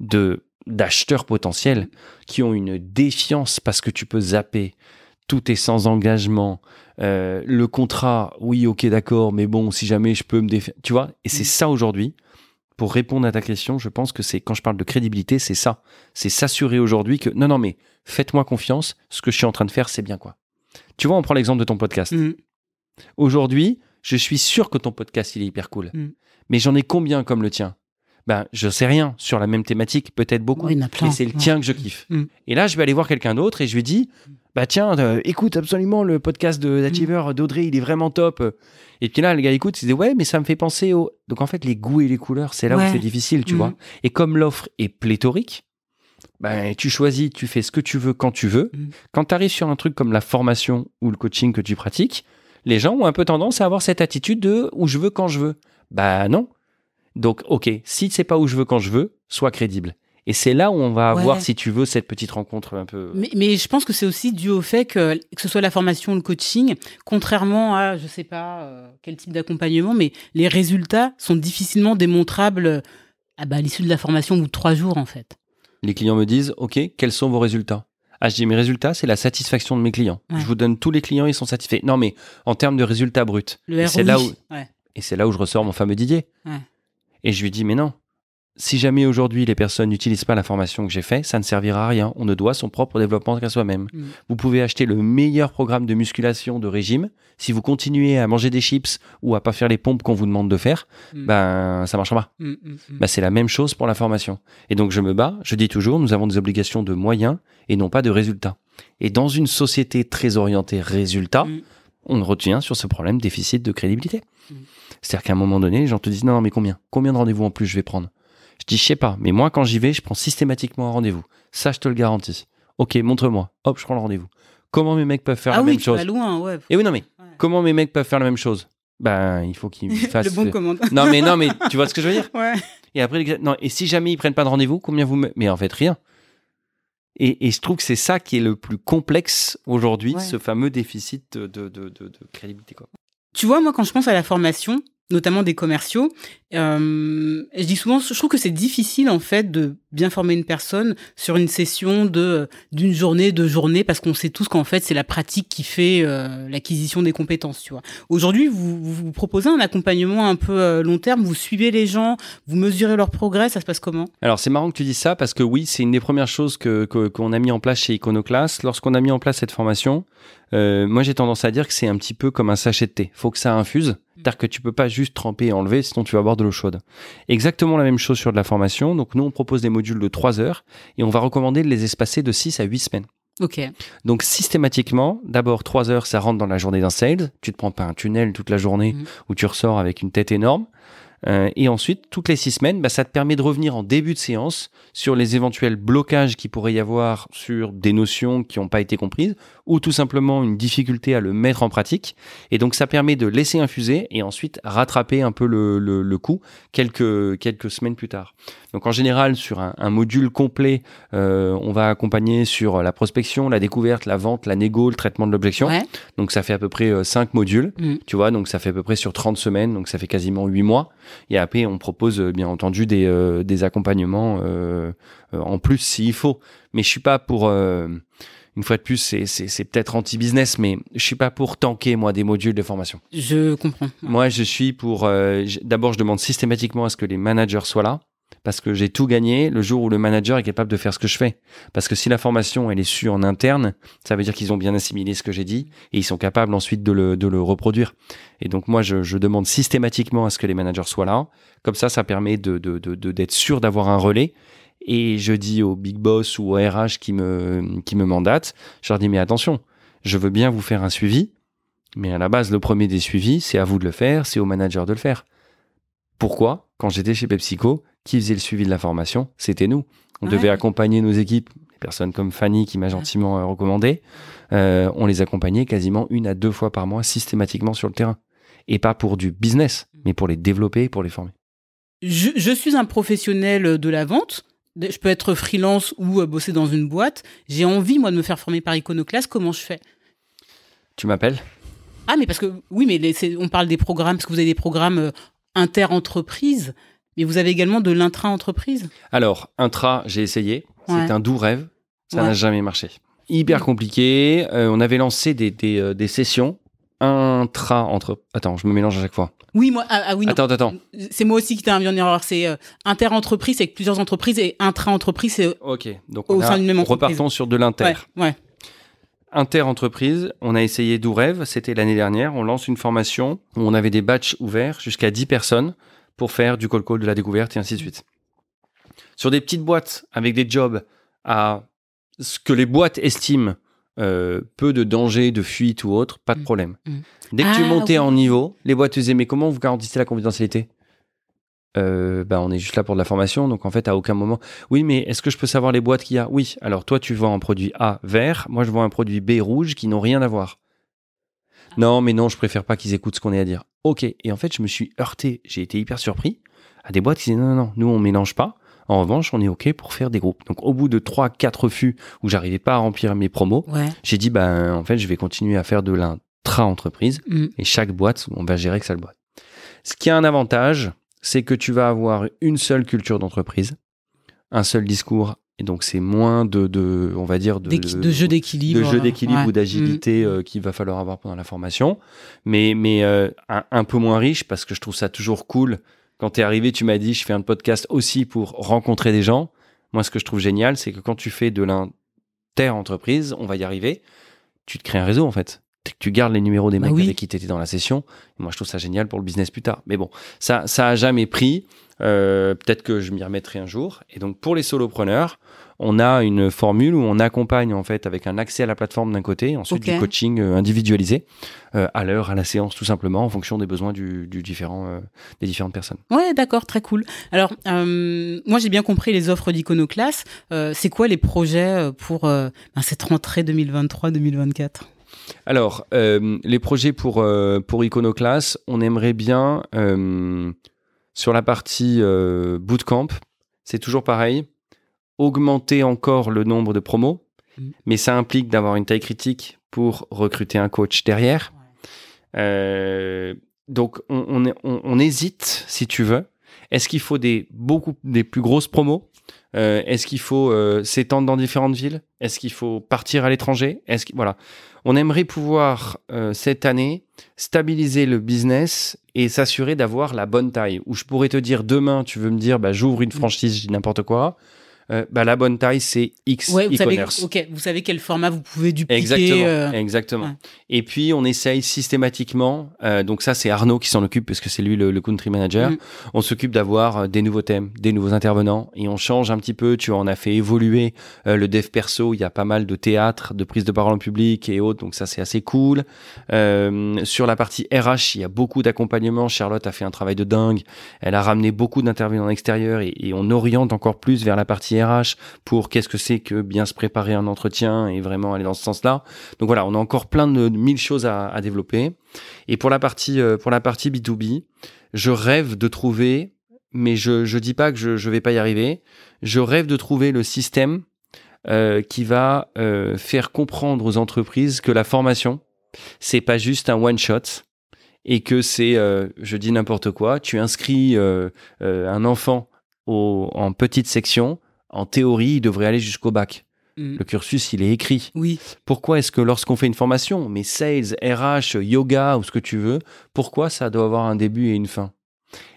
de d'acheteurs potentiels qui ont une défiance parce que tu peux zapper, tout est sans engagement, Euh, le contrat, oui, ok, d'accord, mais bon, si jamais je peux me défier, tu vois. Et c'est Mm. ça aujourd'hui. Pour répondre à ta question, je pense que c'est quand je parle de crédibilité, c'est ça. C'est s'assurer aujourd'hui que non, non, mais faites-moi confiance. Ce que je suis en train de faire, c'est bien quoi. Tu vois, on prend l'exemple de ton podcast. Mm. Aujourd'hui, je suis sûr que ton podcast, il est hyper cool. Mm. Mais j'en ai combien comme le tien? Ben, je sais rien sur la même thématique, peut-être beaucoup. Plein. mais c'est le Ouais. tien que je kiffe. Mm. Et là, je vais aller voir quelqu'un d'autre et je lui dis Bah tiens, euh, écoute absolument le podcast de d'Achiever d'Audrey, il est vraiment top. Et puis là, le gars écoute, il dit Ouais, mais ça me fait penser au. Donc en fait, les goûts et les couleurs, c'est là Ouais. où c'est difficile, tu Mm. vois. Et comme l'offre est pléthorique, ben, tu choisis, tu fais ce que tu veux quand tu veux. Mm. Quand tu arrives sur un truc comme la formation ou le coaching que tu pratiques, les gens ont un peu tendance à avoir cette attitude de où je veux quand je veux. Bah non. Donc, ok, si c'est pas où je veux quand je veux, sois crédible. Et c'est là où on va Ouais. avoir, si tu veux, cette petite rencontre un peu. Mais, mais je pense que c'est aussi dû au fait que, que ce soit la formation ou le coaching, contrairement à, je sais pas, euh, quel type d'accompagnement, mais les résultats sont difficilement démontrables euh, ah bah, à l'issue de la formation au bout de trois jours, en fait. Les clients me disent, ok, quels sont vos résultats? Ah, je dis, mes résultats, c'est la satisfaction de mes clients. Ouais. Je vous donne tous les clients, ils sont satisfaits. Non, mais en termes de résultats bruts. Le Et ROI. c'est là où- ouais. Et c'est là où je ressors mon fameux Didier. Et je lui dis, mais non, si jamais aujourd'hui les personnes n'utilisent pas la formation que j'ai fait, ça ne servira à rien. On ne doit son propre développement qu'à soi-même. Mm. Vous pouvez acheter le meilleur programme de musculation de régime. Si vous continuez à manger des chips ou à pas faire les pompes qu'on vous demande de faire, Mm. ben ça marchera pas. Mm, mm. Bah, c'est la même chose pour la formation. Et donc je me bats, je dis toujours, nous avons des obligations de moyens et non pas de résultats. Et dans une société très orientée résultat, Mm. on retient sur ce problème déficit de crédibilité. C'est-à-dire qu'à un moment donné, les gens te disent non, mais combien? Combien de rendez-vous en plus je vais prendre? Je dis je sais pas, mais moi quand j'y vais, je prends systématiquement un rendez-vous. Ça, je te le garantis. Ok, montre-moi. Hop, je prends le rendez-vous. Comment mes mecs peuvent faire ah la oui, même chose vas loin, ouais. Et oui, non mais Ouais. comment mes mecs peuvent faire la même chose? Ben, il faut qu'ils fassent. Le bon commande. non mais non mais tu vois ce que je veux dire? Ouais. et après, non, et si jamais ils prennent pas de rendez-vous, combien vous. Mais en fait, rien. Et, et je trouve que c'est ça qui est le plus complexe aujourd'hui, Ouais. ce fameux déficit de, de- de crédibilité. Quoi. Tu vois, moi, quand je pense à la formation, notamment des commerciaux, euh, je dis souvent, je trouve que c'est difficile en fait de bien former une personne sur une session de d'une journée, deux journées, parce qu'on sait tous qu'en fait c'est la pratique qui fait euh, l'acquisition des compétences. Tu vois. Aujourd'hui, vous, vous proposez un accompagnement un peu euh, long terme, vous suivez les gens, vous mesurez leur progrès, ça se passe comment? Alors c'est marrant que tu dises ça parce que oui, c'est une des premières choses que que- qu'on a mis en place chez Iconoclast. Lorsqu'on a mis en place cette formation, euh, moi j'ai tendance à dire que c'est un petit peu comme un sachet de thé. Faut que ça infuse, c'est-à-dire que tu peux pas juste tremper et enlever, sinon tu vas boire de l'eau chaude. Exactement la même chose sur de la formation. Donc nous on propose des modules de 3 heures et on va recommander de les espacer de 6 à 8 semaines. Ok. Donc systématiquement, d'abord 3 heures, ça rentre dans la journée d'un sales. Tu te prends pas un tunnel toute la journée Mhm. où tu ressors avec une tête énorme. Euh, et ensuite, toutes les six semaines, bah, ça te permet de revenir en début de séance sur les éventuels blocages qu'il pourrait y avoir sur des notions qui n'ont pas été comprises ou tout simplement une difficulté à le mettre en pratique. Et donc, ça permet de laisser infuser et ensuite rattraper un peu le, coup quelques semaines plus tard. Donc, en général, sur un, un module complet, euh, on va accompagner sur la prospection, la découverte, la vente, la négo, le traitement de l'objection. Ouais. Donc, ça fait à peu près 5 modules. Mm. Tu vois, donc ça fait à peu près sur 30 semaines, donc ça fait quasiment 8 mois. Et après, on propose euh, bien entendu des, euh, des accompagnements euh, euh, en plus s'il faut. Mais je suis pas pour, euh, une fois de plus, c'est, c'est, c'est peut-être anti-business, mais je suis pas pour tanker, moi, des modules de formation. Je comprends. Moi, je suis pour, euh, d'abord, je demande systématiquement à ce que les managers soient là. Parce que j'ai tout gagné le jour où le manager est capable de faire ce que je fais. Parce que si la formation, elle est sue en interne, ça veut dire qu'ils ont bien assimilé ce que j'ai dit et ils sont capables ensuite de le, de le reproduire. Et donc, moi, je, je demande systématiquement à ce que les managers soient là. Comme ça, ça permet de, de, de- d'être sûr d'avoir un relais. Et je dis au big boss ou au RH qui me, qui me mandate, je leur dis, mais attention, je veux bien vous faire un suivi, mais à la base, le premier des suivis, c'est à vous de le faire, c'est au manager de le faire. Pourquoi Quand j'étais chez PepsiCo, qui faisait le suivi de la formation C'était nous. On Ouais. devait accompagner nos équipes, des personnes comme Fanny qui m'a gentiment euh, recommandé. Euh, on les accompagnait quasiment une à deux fois par mois systématiquement sur le terrain. Et pas pour du business, mais pour les développer, pour les former. je, je suis un professionnel de la vente. Je peux être freelance ou euh, bosser dans une boîte. J'ai envie, moi, de me faire former par Iconoclast. Comment je fais? Tu m'appelles? Ah, mais parce que, oui, mais les- on parle des programmes, parce que vous avez des programmes inter-entreprises, mais vous avez également de l'intra-entreprise? Alors, intra, j'ai essayé. Ouais. C'est un doux rêve. Ça Ouais. n'a jamais marché. Hyper compliqué. Euh, on avait lancé des, des, euh, des sessions intra entre. Attends, je me mélange à chaque fois. Oui, moi, ah, ah oui, non. Attends, attends. C'est moi aussi qui t'ai mis en erreur. C'est euh, inter-entreprise, c'est avec plusieurs entreprises, et intra-entreprise, c'est. Ok. Donc, Au on a- sein d'une même entreprise. repartons sur de l'inter. Ouais, ouais. Inter-entreprise, on a essayé Doux Rêve, c'était l'année dernière. On lance une formation où on avait des batchs ouverts jusqu'à 10 personnes pour faire du call call, de la découverte et ainsi de suite. Sur des petites boîtes avec des jobs à ce que les boîtes estiment euh, peu de danger, de fuite ou autre, pas de Mm. problème. Mm. Dès que tu Ah, montais oui. en niveau, les boîtes te disaient mais comment vous garantissez la confidentialité? Euh, bah, on est juste là pour de la formation, donc en fait, à aucun moment. Oui, mais est-ce que je peux savoir les boîtes qu'il y a? Oui. Alors, toi, tu vends un produit A vert, moi, je vends un produit B rouge qui n'ont rien à voir. Non, mais non, je préfère pas qu'ils écoutent ce qu'on est à dire. Ok. Et en fait, je me suis heurté, j'ai été hyper surpris à des boîtes qui disaient non, non, non, nous, on mélange pas. En revanche, on est OK pour faire des groupes. Donc, au bout de 3-4 refus où j'arrivais pas à remplir mes promos, Ouais. j'ai dit, ben, en fait, je vais continuer à faire de l'intra-entreprise Mm. et chaque boîte, on va gérer que ça le boîte. Ce qui a un avantage, c'est que tu vas avoir une seule culture d'entreprise, un seul discours, et donc c'est moins de, de, on va dire, de, jeu d'équilibre. de jeu d'équilibre ouais. ou d'agilité euh, qu'il va falloir avoir pendant la formation, mais, mais euh, un, un peu moins riche parce que je trouve ça toujours cool. Quand tu es arrivé, tu m'as dit, je fais un podcast aussi pour rencontrer des gens. Moi, ce que je trouve génial, c'est que quand tu fais de l'inter-entreprise, on va y arriver, tu te crées un réseau en fait. Tu- Tu gardes les numéros des Bah mecs oui. avec qui tu étais dans la session. Moi, je trouve ça génial pour le business plus tard. Mais bon, ça, ça a jamais pris. Euh, Peut-être que je m'y remettrai un jour. Et donc, pour les solopreneurs, on a une formule où on accompagne en fait avec un accès à la plateforme d'un côté, ensuite du coaching euh, individualisé euh, à l'heure, à la séance, tout simplement, en fonction des besoins du, du différent, euh, des différentes personnes. Ouais, d'accord, très cool. Alors, moi, j'ai bien compris les offres d'Iconoclass. C'est quoi les projets pour ben, cette rentrée 2023-2024 Alors, euh, les projets pour, euh, pour Iconoclass, on aimerait bien, euh, sur la partie euh, bootcamp, c'est toujours pareil. augmenter encore le nombre de promos, Mm. mais ça implique d'avoir une taille critique pour recruter un coach derrière. Donc on, on- on hésite, si tu veux. Est-ce qu'il faut des beaucoup des plus grosses promos? Euh, Est-ce qu'il faut euh, s'étendre dans différentes villes? Est-ce qu'il faut partir à l'étranger? Est-ce que voilà, on aimerait pouvoir euh, cette année stabiliser le business et s'assurer d'avoir la bonne taille. Où je pourrais te dire demain, tu veux me dire, bah, j'ouvre une franchise, je dis n'importe quoi. Euh, bah, la bonne taille, c'est X Ouais, vous savez, ok, vous savez quel format vous pouvez dupliquer. Exactement, euh, exactement. ouais. Et puis on essaye systématiquement. euh, donc ça, c'est Arnaud qui s'en occupe parce que c'est lui le, le country manager. Mm. On s'occupe d'avoir des nouveaux thèmes, des nouveaux intervenants, et on change un petit peu. Tu vois, on a fait évoluer le dev perso. Il y a pas mal de théâtre, de prise de parole en public et autres. Donc ça, c'est assez cool. Sur la partie RH, il y a beaucoup d'accompagnement. Charlotte a fait un travail de dingue. Elle a ramené beaucoup d'intervenants extérieurs et, et on oriente encore plus vers la partie Pour qu'est-ce que c'est que bien se préparer un entretien et vraiment aller dans ce sens-là. Donc voilà, on a encore plein de, de mille choses à, développer. Et pour la partie euh, pour la partie B2B, je rêve de trouver, mais je je dis pas que je je vais pas y arriver. Je rêve de trouver le système euh, qui va euh, faire comprendre aux entreprises que la formation c'est pas juste un one shot et que c'est je dis n'importe quoi. Tu inscris un enfant au, en petite section. En théorie, il devrait aller jusqu'au bac. mm. Le cursus, il est écrit. Oui, Pourquoi est-ce que lorsqu'on fait une formation, mais sales, RH, yoga ou ce que tu veux, pourquoi ça doit avoir un début et une fin?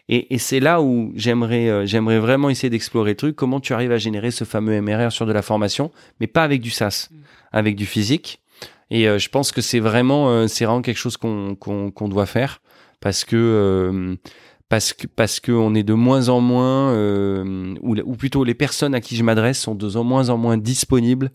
Et, et c'est là où j'aimerais, euh, j'aimerais vraiment essayer d'explorer le truc. Comment tu arrives à générer ce fameux MRR sur de la formation, mais pas avec du SaaS, Mm. avec du physique. Et euh, je pense que c'est vraiment, euh, c'est vraiment quelque chose qu'on, doit faire parce que parce que parce que on est de moins en moins euh, ou, ou plutôt les personnes à qui je m'adresse sont de moins en moins disponibles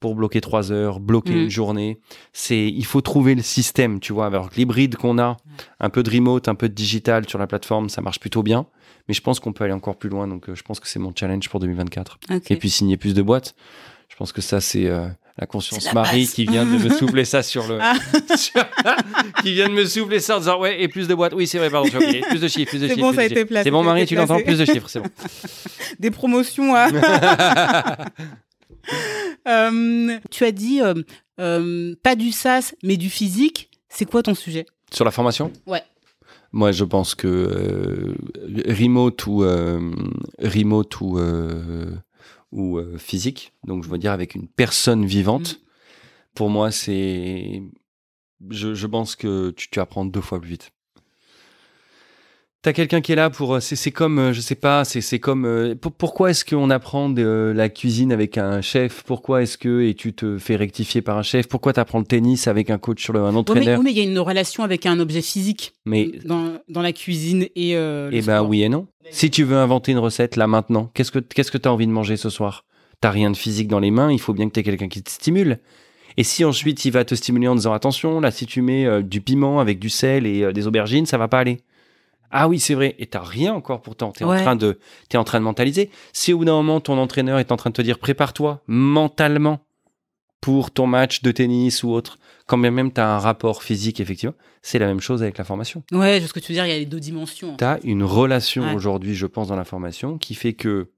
pour bloquer trois heures, bloquer Mm. une journée. C'est, il faut trouver le système, tu vois. Alors l'hybride qu'on a, un peu de remote, un peu de digital sur la plateforme, ça marche plutôt bien. Mais je pense qu'on peut aller encore plus loin. Donc, euh, je pense que c'est mon challenge pour 2024. ok. Et puis signer plus de boîtes. Je pense que ça, c'est euh, la conscience la Marie base. qui vient de me souffler ça sur le, Ah. sur- qui vient de me souffler ça en disant ouais et plus de boîtes. Oui, c'est vrai, pardon, j'ai oublié. Plus de chiffres, plus de C'est chiffres. bon, ça a été placé, C'est bon, Marie, tu l'entends. Plus de chiffres, c'est bon. Des promotions. hein. Euh, tu as dit euh, euh, pas du SaaS, mais du physique. C'est quoi ton sujet? Sur la formation? Ouais. Moi, je pense que euh, remote ou remote ou ou euh, physique, donc je veux dire avec une personne vivante, pour moi, c'est je, je pense que tu, tu apprends deux fois plus vite. T'as quelqu'un qui est là pour. C'est c'est comme, euh, je sais pas, c'est c'est comme. euh, pour- pourquoi est-ce qu'on apprend de euh, la cuisine avec un chef? Pourquoi est-ce que. Et tu te fais rectifier par un chef? Pourquoi t'apprends le tennis avec un coach sur le, un entraîneur? oui, mais il y a une relation avec un objet physique Mais dans, dans la cuisine et. euh, Eh ben oui et non. Si tu veux inventer une recette là maintenant, qu'est-ce que qu'est-ce que tu as envie de manger ce soir? T'as rien de physique dans les mains, il faut bien que tu aies quelqu'un qui te stimule. Et si ensuite il va te stimuler en disant attention, là si tu mets euh, du piment avec du sel et euh, des aubergines, ça va pas aller. Ah oui, c'est vrai. Et t'as rien encore pourtant. T'es Ouais. en train de, t'es en train de mentaliser. Si au bout d'un moment ton entraîneur est en train de te dire prépare-toi mentalement pour ton match de tennis ou autre, quand bien même t'as un rapport physique effectivement, c'est la même chose avec la formation. Ouais, je ce que tu veux dire, il y a les deux dimensions. Tu as une relation Ouais. aujourd'hui, je pense, dans la formation qui fait que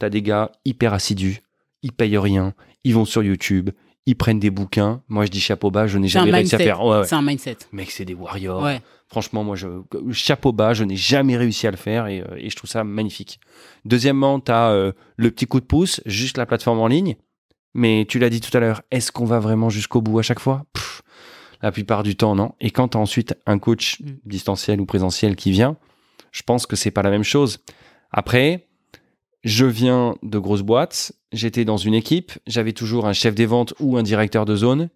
tu as des gars hyper assidus, ils payent rien, ils vont sur YouTube, ils prennent des bouquins. Moi, je dis chapeau bas, je n'ai C'est jamais réussi à faire. Ouais, ouais. C'est un mindset. Mec, c'est des warriors. Ouais. Franchement, moi, je, chapeau bas, je n'ai jamais réussi à le faire et, euh, et je trouve ça magnifique. Deuxièmement, tu as le petit coup de pouce, juste la plateforme en ligne. Mais tu l'as dit tout à l'heure, est-ce qu'on va vraiment jusqu'au bout à chaque fois? Pff, La plupart du temps, non. Et quand tu as ensuite un coach Mm. distanciel ou présentiel qui vient, je pense que c'est pas la même chose. Après, je viens de grosses boîtes, j'étais dans une équipe, j'avais toujours un chef des ventes ou un directeur de zone.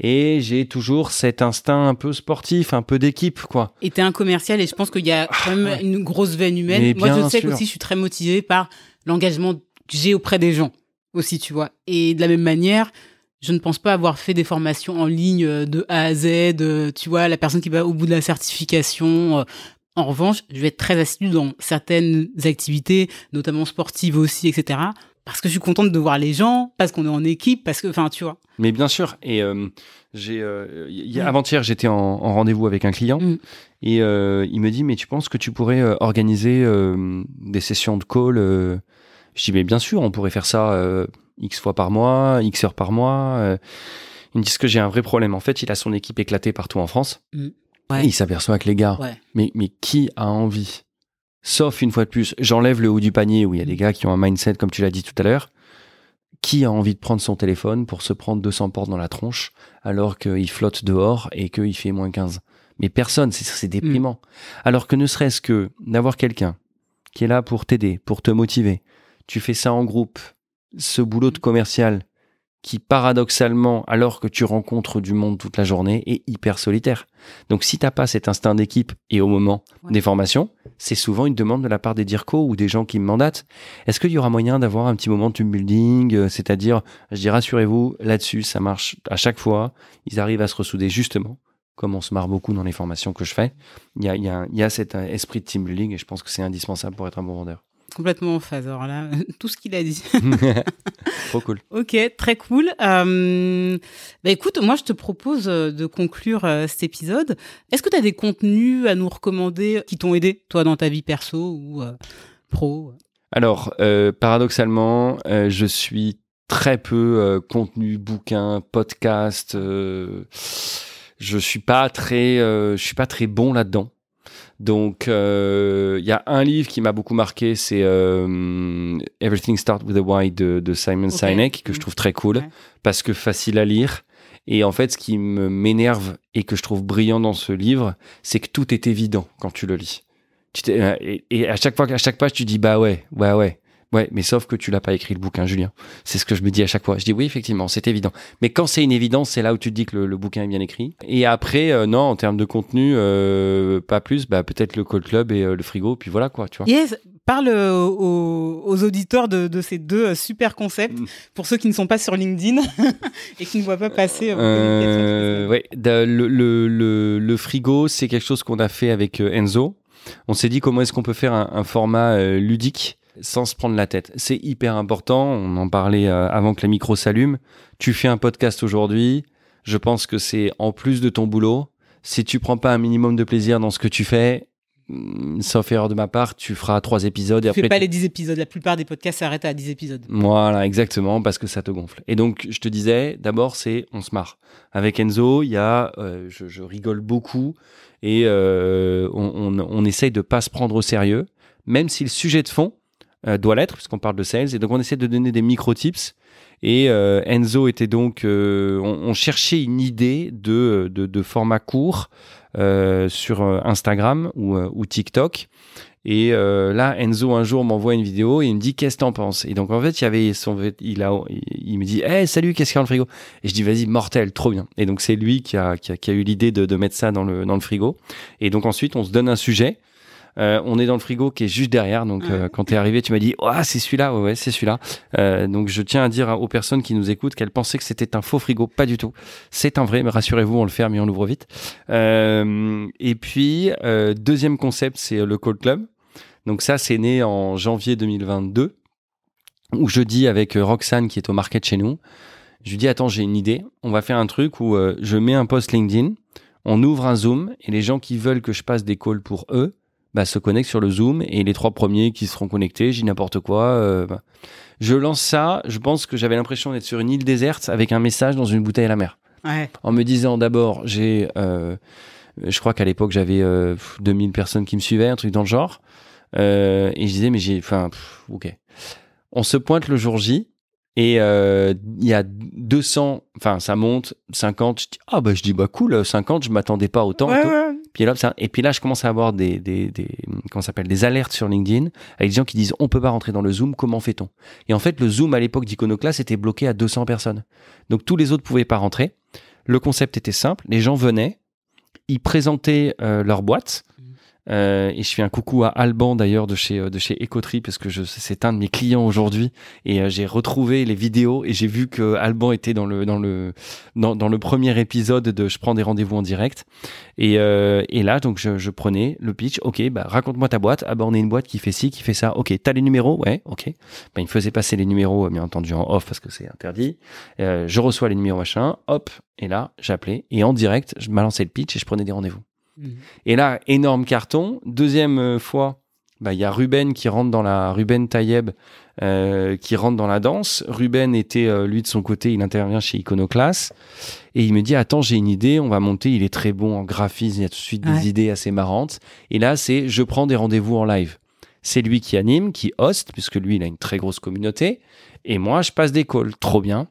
Et j'ai toujours cet instinct un peu sportif, un peu d'équipe, quoi. Et t'es un commercial et je pense qu'il y a quand même ouais. une grosse veine humaine. Mais Moi, je sais sûr. aussi, je suis très motivée par l'engagement que j'ai auprès des gens aussi, tu vois. Et de la même manière, je ne pense pas avoir fait des formations en ligne euh, de A à Z, euh, tu vois, la personne qui va au bout de la certification. euh. En revanche, je vais être très assidue dans certaines activités, notamment sportives aussi, etc. Parce que je suis contente de voir les gens, parce qu'on est en équipe, parce que, enfin, tu vois. Mais bien sûr, et euh, j'ai euh, Mm. avant-hier j'étais en, en rendez-vous avec un client Mm. et euh, il me dit mais tu penses que tu pourrais organiser des sessions de call Je dis, mais bien sûr, on pourrait faire ça X fois par mois, X heures par mois. Ils me disent que j'ai un vrai problème. En fait, il a son équipe éclatée partout en France. Mm. Et il s'aperçoit que les gars, Ouais. mais, mais qui a envie Sauf une fois de plus, j'enlève le haut du panier où il y a des gars qui ont un mindset, comme tu l'as dit tout à l'heure. Qui a envie de prendre son téléphone pour se prendre 200 portes dans la tronche alors qu'il flotte dehors et qu'il fait moins 15 Mais personne, c'est- déprimant. Alors que ne serait-ce que d'avoir quelqu'un qui est là pour t'aider, pour te motiver. Tu fais ça en groupe. Ce boulot de commercial qui paradoxalement, alors que tu rencontres du monde toute la journée, est hyper solitaire. Donc si t'as pas cet instinct d'équipe et au moment Ouais. des formations, c'est souvent une demande de la part des DIRCO ou des gens qui me mandatent. Est-ce qu'il y aura moyen d'avoir un petit moment de team building, euh, c'est-à-dire, je dis rassurez-vous, là-dessus, ça marche à chaque fois. Ils arrivent à se ressouder justement, comme on se marre beaucoup dans les formations que je fais. Il y a, il y a, il y a cet euh, esprit de team building et je pense que c'est indispensable pour être un bon vendeur. Complètement en phase. Alors là, tout ce qu'il a dit. Trop cool. Ok, très cool. Euh, bah écoute, moi je te propose euh, de conclure euh, cet épisode. Est-ce que tu as des contenus à nous recommander qui t'ont aidé, toi, dans ta vie perso ou euh, pro Alors, paradoxalement, je suis très peu contenu, bouquin, podcast. je suis pas très, je suis pas très bon là-dedans. Donc, euh, il y a un livre qui m'a beaucoup marqué, c'est euh, Everything Starts with a Why de, de Simon Ok. Sinek, que je Mm. trouve très cool Ouais. parce que facile à lire. Et en fait, ce qui m'énerve et que je trouve brillant dans ce livre, c'est que tout est évident quand tu le lis. Tu et, et à chaque fois, à chaque page, tu dis bah ouais, ouais, ouais, ouais. Mais sauf que tu l'as pas écrit le bouquin, Julien. C'est ce que je me dis à chaque fois. Je dis oui, effectivement, c'est évident. Mais quand c'est une évidence, c'est là où tu te dis que le, le bouquin est bien écrit. Et après, euh, non, en termes de contenu, euh, pas plus. Bah peut-être le Call Club et euh, le frigo. Puis voilà quoi, tu vois. Yes, parle aux, aux auditeurs de, de ces deux super concepts Mm. pour ceux qui ne sont pas sur LinkedIn et qui ne voient pas passer. ouais, le, le, le, le frigo, c'est quelque chose qu'on a fait avec Enzo. On s'est dit comment est-ce qu'on peut faire un, un format ludique sans se prendre la tête. C'est hyper important. On en parlait euh, avant que la micro s'allume. Tu fais un podcast aujourd'hui. Je pense que c'est en plus de ton boulot. Si tu prends pas un minimum de plaisir dans ce que tu fais, hum, sauf erreur de ma part, tu feras trois épisodes et Tu fais après pas les 10 épisodes. La plupart des podcasts s'arrêtent à 10 épisodes. voilà, exactement, parce que ça te gonfle. Et donc, je te disais, d'abord, c'est on se marre. Avec Enzo, il y a, euh, je, je rigole beaucoup et euh, on, on, on essaye de pas se prendre au sérieux, même si le sujet de fond euh, doit l'être, puisqu'on parle de sales. Et donc, on essaie de donner des micro-tips. Et euh, Enzo était donc, euh, on, cherchait une idée de, de, format court sur Instagram ou, ou TikTok. Et là, Enzo un jour m'envoie une vidéo et il me dit qu'est-ce que t'en penses? Et donc en fait, il avait son, il a, il me dit, hey, salut, qu'est-ce qu'il y a dans le frigo? Et je dis, vas-y, mortel, trop bien. Et donc c'est lui qui a, qui a, qui a eu l'idée de, de mettre ça dans le, dans le frigo. Et donc ensuite, on se donne un sujet. Euh, on est dans le frigo qui est juste derrière. Donc euh, Ouais. quand t'es arrivé, tu m'as dit, ah, c'est celui-là, ouais, ouais, c'est celui-là. Euh, donc je tiens à dire aux personnes qui nous écoutent qu'elles pensaient que c'était un faux frigo, pas du tout. C'est un vrai, mais rassurez-vous, on le ferme et on l'ouvre vite. Et puis deuxième concept, c'est le Call Club. Donc ça, c'est né en janvier 2022, où je dis avec Roxane, qui est au market chez nous, je lui dis, attends, j'ai une idée, on va faire un truc où euh, je mets un post LinkedIn, on ouvre un Zoom, et les gens qui veulent que je passe des calls pour eux, bah, se connectent sur le Zoom, et les trois premiers qui seront connectés, j'ai n'importe quoi. euh, bah. Je lance ça, je pense que j'avais l'impression d'être sur une île déserte avec un message dans une bouteille à la mer Ouais. en me disant d'abord, j'ai, euh, je crois qu'à l'époque j'avais euh, pff, 2000 personnes qui me suivaient, un truc dans le genre, Euh, et je disais mais j'ai, enfin, ok. On se pointe le jour J et il y a 200, enfin ça monte, 50. Je dis ah bah je dis bah cool, 50, je m'attendais pas autant. ouais. Et puis là, je commence à avoir des, des, comment s'appelle, des alertes sur LinkedIn avec des gens qui disent on peut pas rentrer dans le Zoom, comment fait-on? Et en fait, le Zoom à l'époque d'Iconoclast était bloqué à 200 personnes. Donc tous les autres pouvaient pas rentrer. Le concept était simple, les gens venaient, ils présentaient euh, leur boîte. Euh, et je fais un coucou à Alban d'ailleurs de chez euh, de chez Ecotree parce que c'est un de mes clients aujourd'hui. Et euh, j'ai retrouvé les vidéos et j'ai vu que Alban était dans le dans le dans, dans le premier épisode de je prends des rendez-vous en direct. Et, euh, et là donc je, je prenais le pitch. Ok bah raconte-moi ta boîte. Ah bah une boîte qui fait ci qui fait ça. Ok t'as les numéros? Ouais ok. Bah, il me faisait passer les numéros bien entendu en off parce que c'est interdit. Euh, je reçois les numéros machin. Hop. Et là j'appelais. Et en direct je balançais le pitch et je prenais des rendez-vous Mhm. et là, énorme carton. Deuxième euh, fois, bah, il y a Ruben qui rentre dans la Ruben Tayeb euh, qui rentre dans la danse. Ruben était euh, lui de son côté, il intervient chez Iconoclast et il me dit attends j'ai une idée, on va monter. Il est très bon en graphisme, il y a tout de suite des idées assez marrantes. Et là c'est je prends des rendez-vous en live. C'est lui qui anime, qui host puisque lui il a une très grosse communauté et moi je passe des calls, trop bien.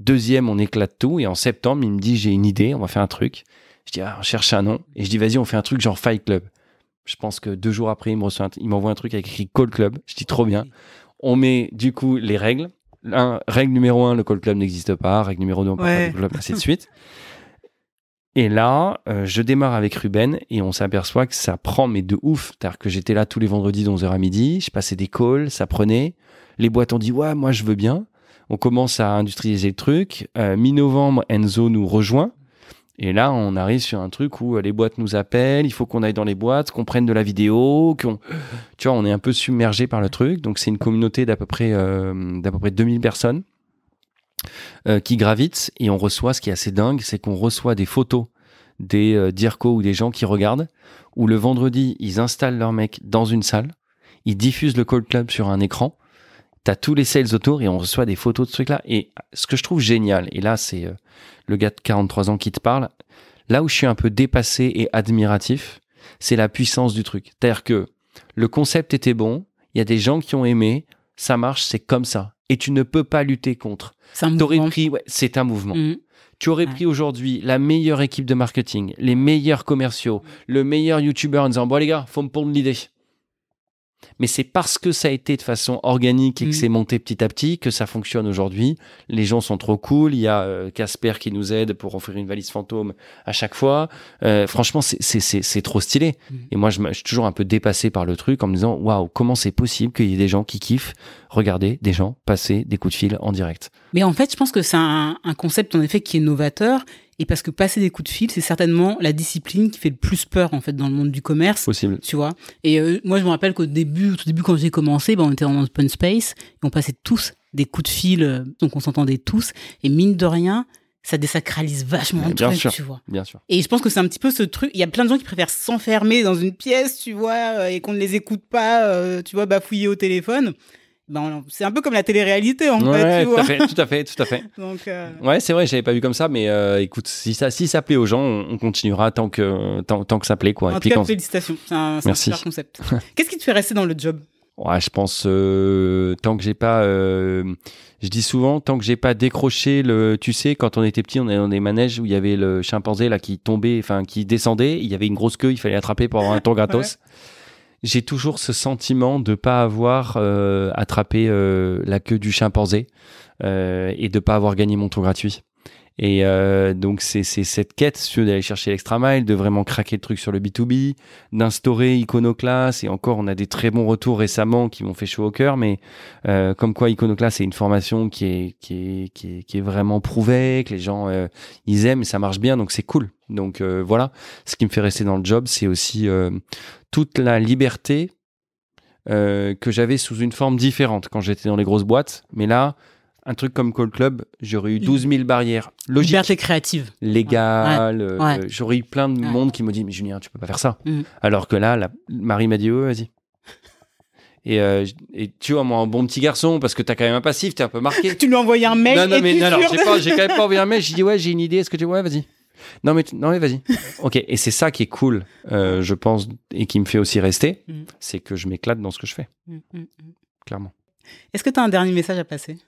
Deuxième on éclate tout et en septembre il me dit j'ai une idée, on va faire un truc. Je dis ah, on cherche un nom et je dis vas-y on fait un truc genre Fight Club. Je pense que deux jours après, il me reçoit un- il m'envoie un truc avec écrit Call Club. Je dis trop bien. On met du coup les règles. Un, règle numéro un, le Call Club n'existe pas. Règle numéro deux, on parle Ouais. pas Call Club, ainsi de suite. Et là, euh, je démarre avec Ruben et on s'aperçoit que ça prend, mais de ouf. C'est-à-dire que j'étais là tous les vendredis de 11h à midi. Je passais des calls, ça prenait. Les boîtes ont dit, ouais, moi je veux bien. On commence à industrialiser le truc. Euh, Mi-novembre, Enzo nous rejoint. Et là, on arrive sur un truc où euh, les boîtes nous appellent, il faut qu'on aille dans les boîtes, qu'on prenne de la vidéo, qu'on, tu vois, on est un peu submergé par le truc. Donc c'est une communauté d'à peu près euh, d'à peu près 2000 personnes euh, qui gravitent et on reçoit. Ce qui est assez dingue, c'est qu'on reçoit des photos des euh, ou des gens qui regardent. Où le vendredi, ils installent leur mec dans une salle, ils diffusent le call club sur un écran. T'as tous les sales autour et on reçoit des photos de ce truc-là. Et ce que je trouve génial, et là c'est euh, le gars de 43 ans qui te parle, là où je suis un peu dépassé et admiratif, c'est la puissance du truc. C'est-à-dire que le concept était bon, il y a des gens qui ont aimé, ça marche, c'est comme ça. Et tu ne peux pas lutter contre. C'est un mouvement. pris, ouais, c'est un mouvement. Mhm. Tu aurais pris aujourd'hui la meilleure équipe de marketing, les meilleurs commerciaux, le meilleur YouTuber en disant, bon les gars, faut me pondre l'idée. Mais c'est parce que ça a été de façon organique et que Mm. c'est monté petit à petit que ça fonctionne aujourd'hui. Les gens sont trop cool. Il y a euh, Casper qui nous aide pour offrir une valise fantôme à chaque fois. Euh, franchement, c'est- trop stylé. Mm. Et moi, je, je suis toujours un peu dépassé par le truc en me disant, waouh, comment c'est possible qu'il y ait des gens qui kiffent regarder des gens passer des coups de fil en direct? Mais en fait, je pense que c'est un, un concept en effet qui est novateur. Et parce que passer des coups de fil, c'est certainement la discipline qui fait le plus peur en fait dans le monde du commerce. Possible. Tu vois. Et euh, moi, je me rappelle qu'au début, au tout début, quand j'ai commencé, ben, on était en open space et on passait tous des coups de fil, euh, donc on s'entendait tous. Et mine de rien, ça désacralise vachement le bien truc, sûr. tu vois. Bien sûr. Et je pense que c'est un petit peu ce truc. Il y a plein de gens qui préfèrent s'enfermer dans une pièce, tu vois, euh, et qu'on ne les écoute pas, euh, tu vois, bafouiller au téléphone. Ben, c'est un peu comme la télé-réalité, en fait, Ouais, tu tout vois. à fait, tout à fait, tout à fait. Donc, euh, Ouais, c'est vrai, j'avais pas vu comme ça, mais euh, écoute, si ça, si ça plaît aux gens, on, on continuera tant que, tant, tant que ça plaît, quoi. en Et tout puis cas, quand- félicitations. C'est un, super concept. Qu'est-ce qui te fait rester dans le job? Ouais, je pense euh, tant que j'ai pas, euh, je dis souvent tant que j'ai pas décroché le, tu sais, quand on était petit, on est dans des manèges où il y avait le chimpanzé là qui tombait, enfin qui descendait, il y avait une grosse queue, il fallait attraper pour avoir un tour gratos. J'ai toujours ce sentiment de pas avoir euh, attrapé euh, la queue du chimpanzé euh, et de pas avoir gagné mon tour gratuit. Et euh, donc c'est cette quête veux, d'aller chercher l'extra mile, de vraiment craquer le truc sur le B2B, d'instaurer Iconoclast. Et encore, on a des très bons retours récemment qui m'ont fait chaud au cœur. Mais euh, comme quoi Iconoclast, c'est une formation qui est, vraiment prouvée, que les gens euh, ils aiment et ça marche bien. Donc c'est cool. Donc voilà, ce qui me fait rester dans le job, c'est aussi toute la liberté que j'avais sous une forme différente quand j'étais dans les grosses boîtes. Mais là, un truc comme Call Club, j'aurais eu 12 000 barrières logiques Liberté créative. légal. euh, Ouais. euh, J'aurais eu plein de Ouais. monde qui me dit Mais Julien, tu peux pas faire ça. Mhm. Alors que là, la, Marie m'a dit Ouais, vas-y. Et, euh, et tu vois, moi, un bon petit garçon, parce que t'as quand même un passif, t'es un peu marqué. Tu lui as envoyé un mail non, non, et mais non, non, j'ai de- pas- j'ai quand même pas envoyé un mail. J'ai dit Ouais, j'ai une idée, est-ce que tu. Ouais, vas-y. Non, mais, non, mais vas-y. ok, et c'est ça qui est cool, euh, je pense, et qui me fait aussi rester, Mhm. c'est que je m'éclate dans ce que je fais, Mm, mm, mm. clairement. Est-ce que tu as un dernier message à passer?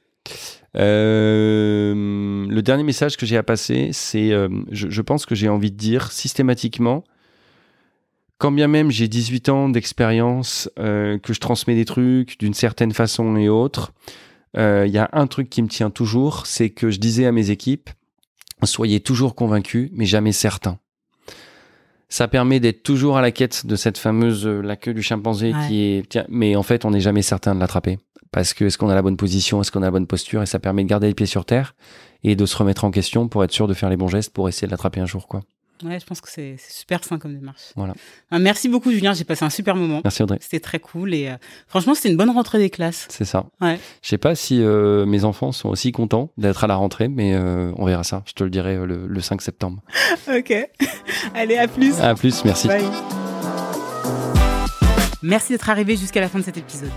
Euh, le dernier message que j'ai à passer, c'est, euh, je, pense que j'ai envie de dire systématiquement, quand bien même j'ai 18 ans d'expérience, euh, que je transmets des trucs d'une certaine façon et autre, il y a un truc qui me tient toujours, c'est que je disais à mes équipes, soyez toujours convaincus, mais jamais certains. Ça permet d'être toujours à la quête de cette fameuse euh, la queue du chimpanzé Ouais. qui est, tiens, mais en fait, on n'est jamais certain de l'attraper parce que est-ce qu'on a la bonne position, est-ce qu'on a la bonne posture, et ça permet de garder les pieds sur terre et de se remettre en question pour être sûr de faire les bons gestes pour essayer de l'attraper un jour, quoi. Ouais, je pense que c'est super sain comme démarche. Voilà. Ah, merci beaucoup, Julien. J'ai passé un super moment. Merci Audrey. C'était très cool et euh, franchement, c'était une bonne rentrée des classes. C'est ça. Ouais. Je sais pas si euh, mes enfants sont aussi contents d'être à la rentrée, mais euh, on verra ça. Je te le dirai le, le 5 septembre. ok. Allez, à plus. À plus, merci. Bye. Merci d'être arrivé jusqu'à la fin de cet épisode.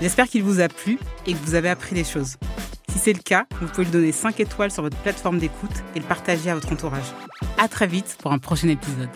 J'espère qu'il vous a plu et que vous avez appris des choses. Si c'est le cas, vous pouvez lui donner 5 étoiles sur votre plateforme d'écoute et le partager à votre entourage. À très vite pour un prochain épisode.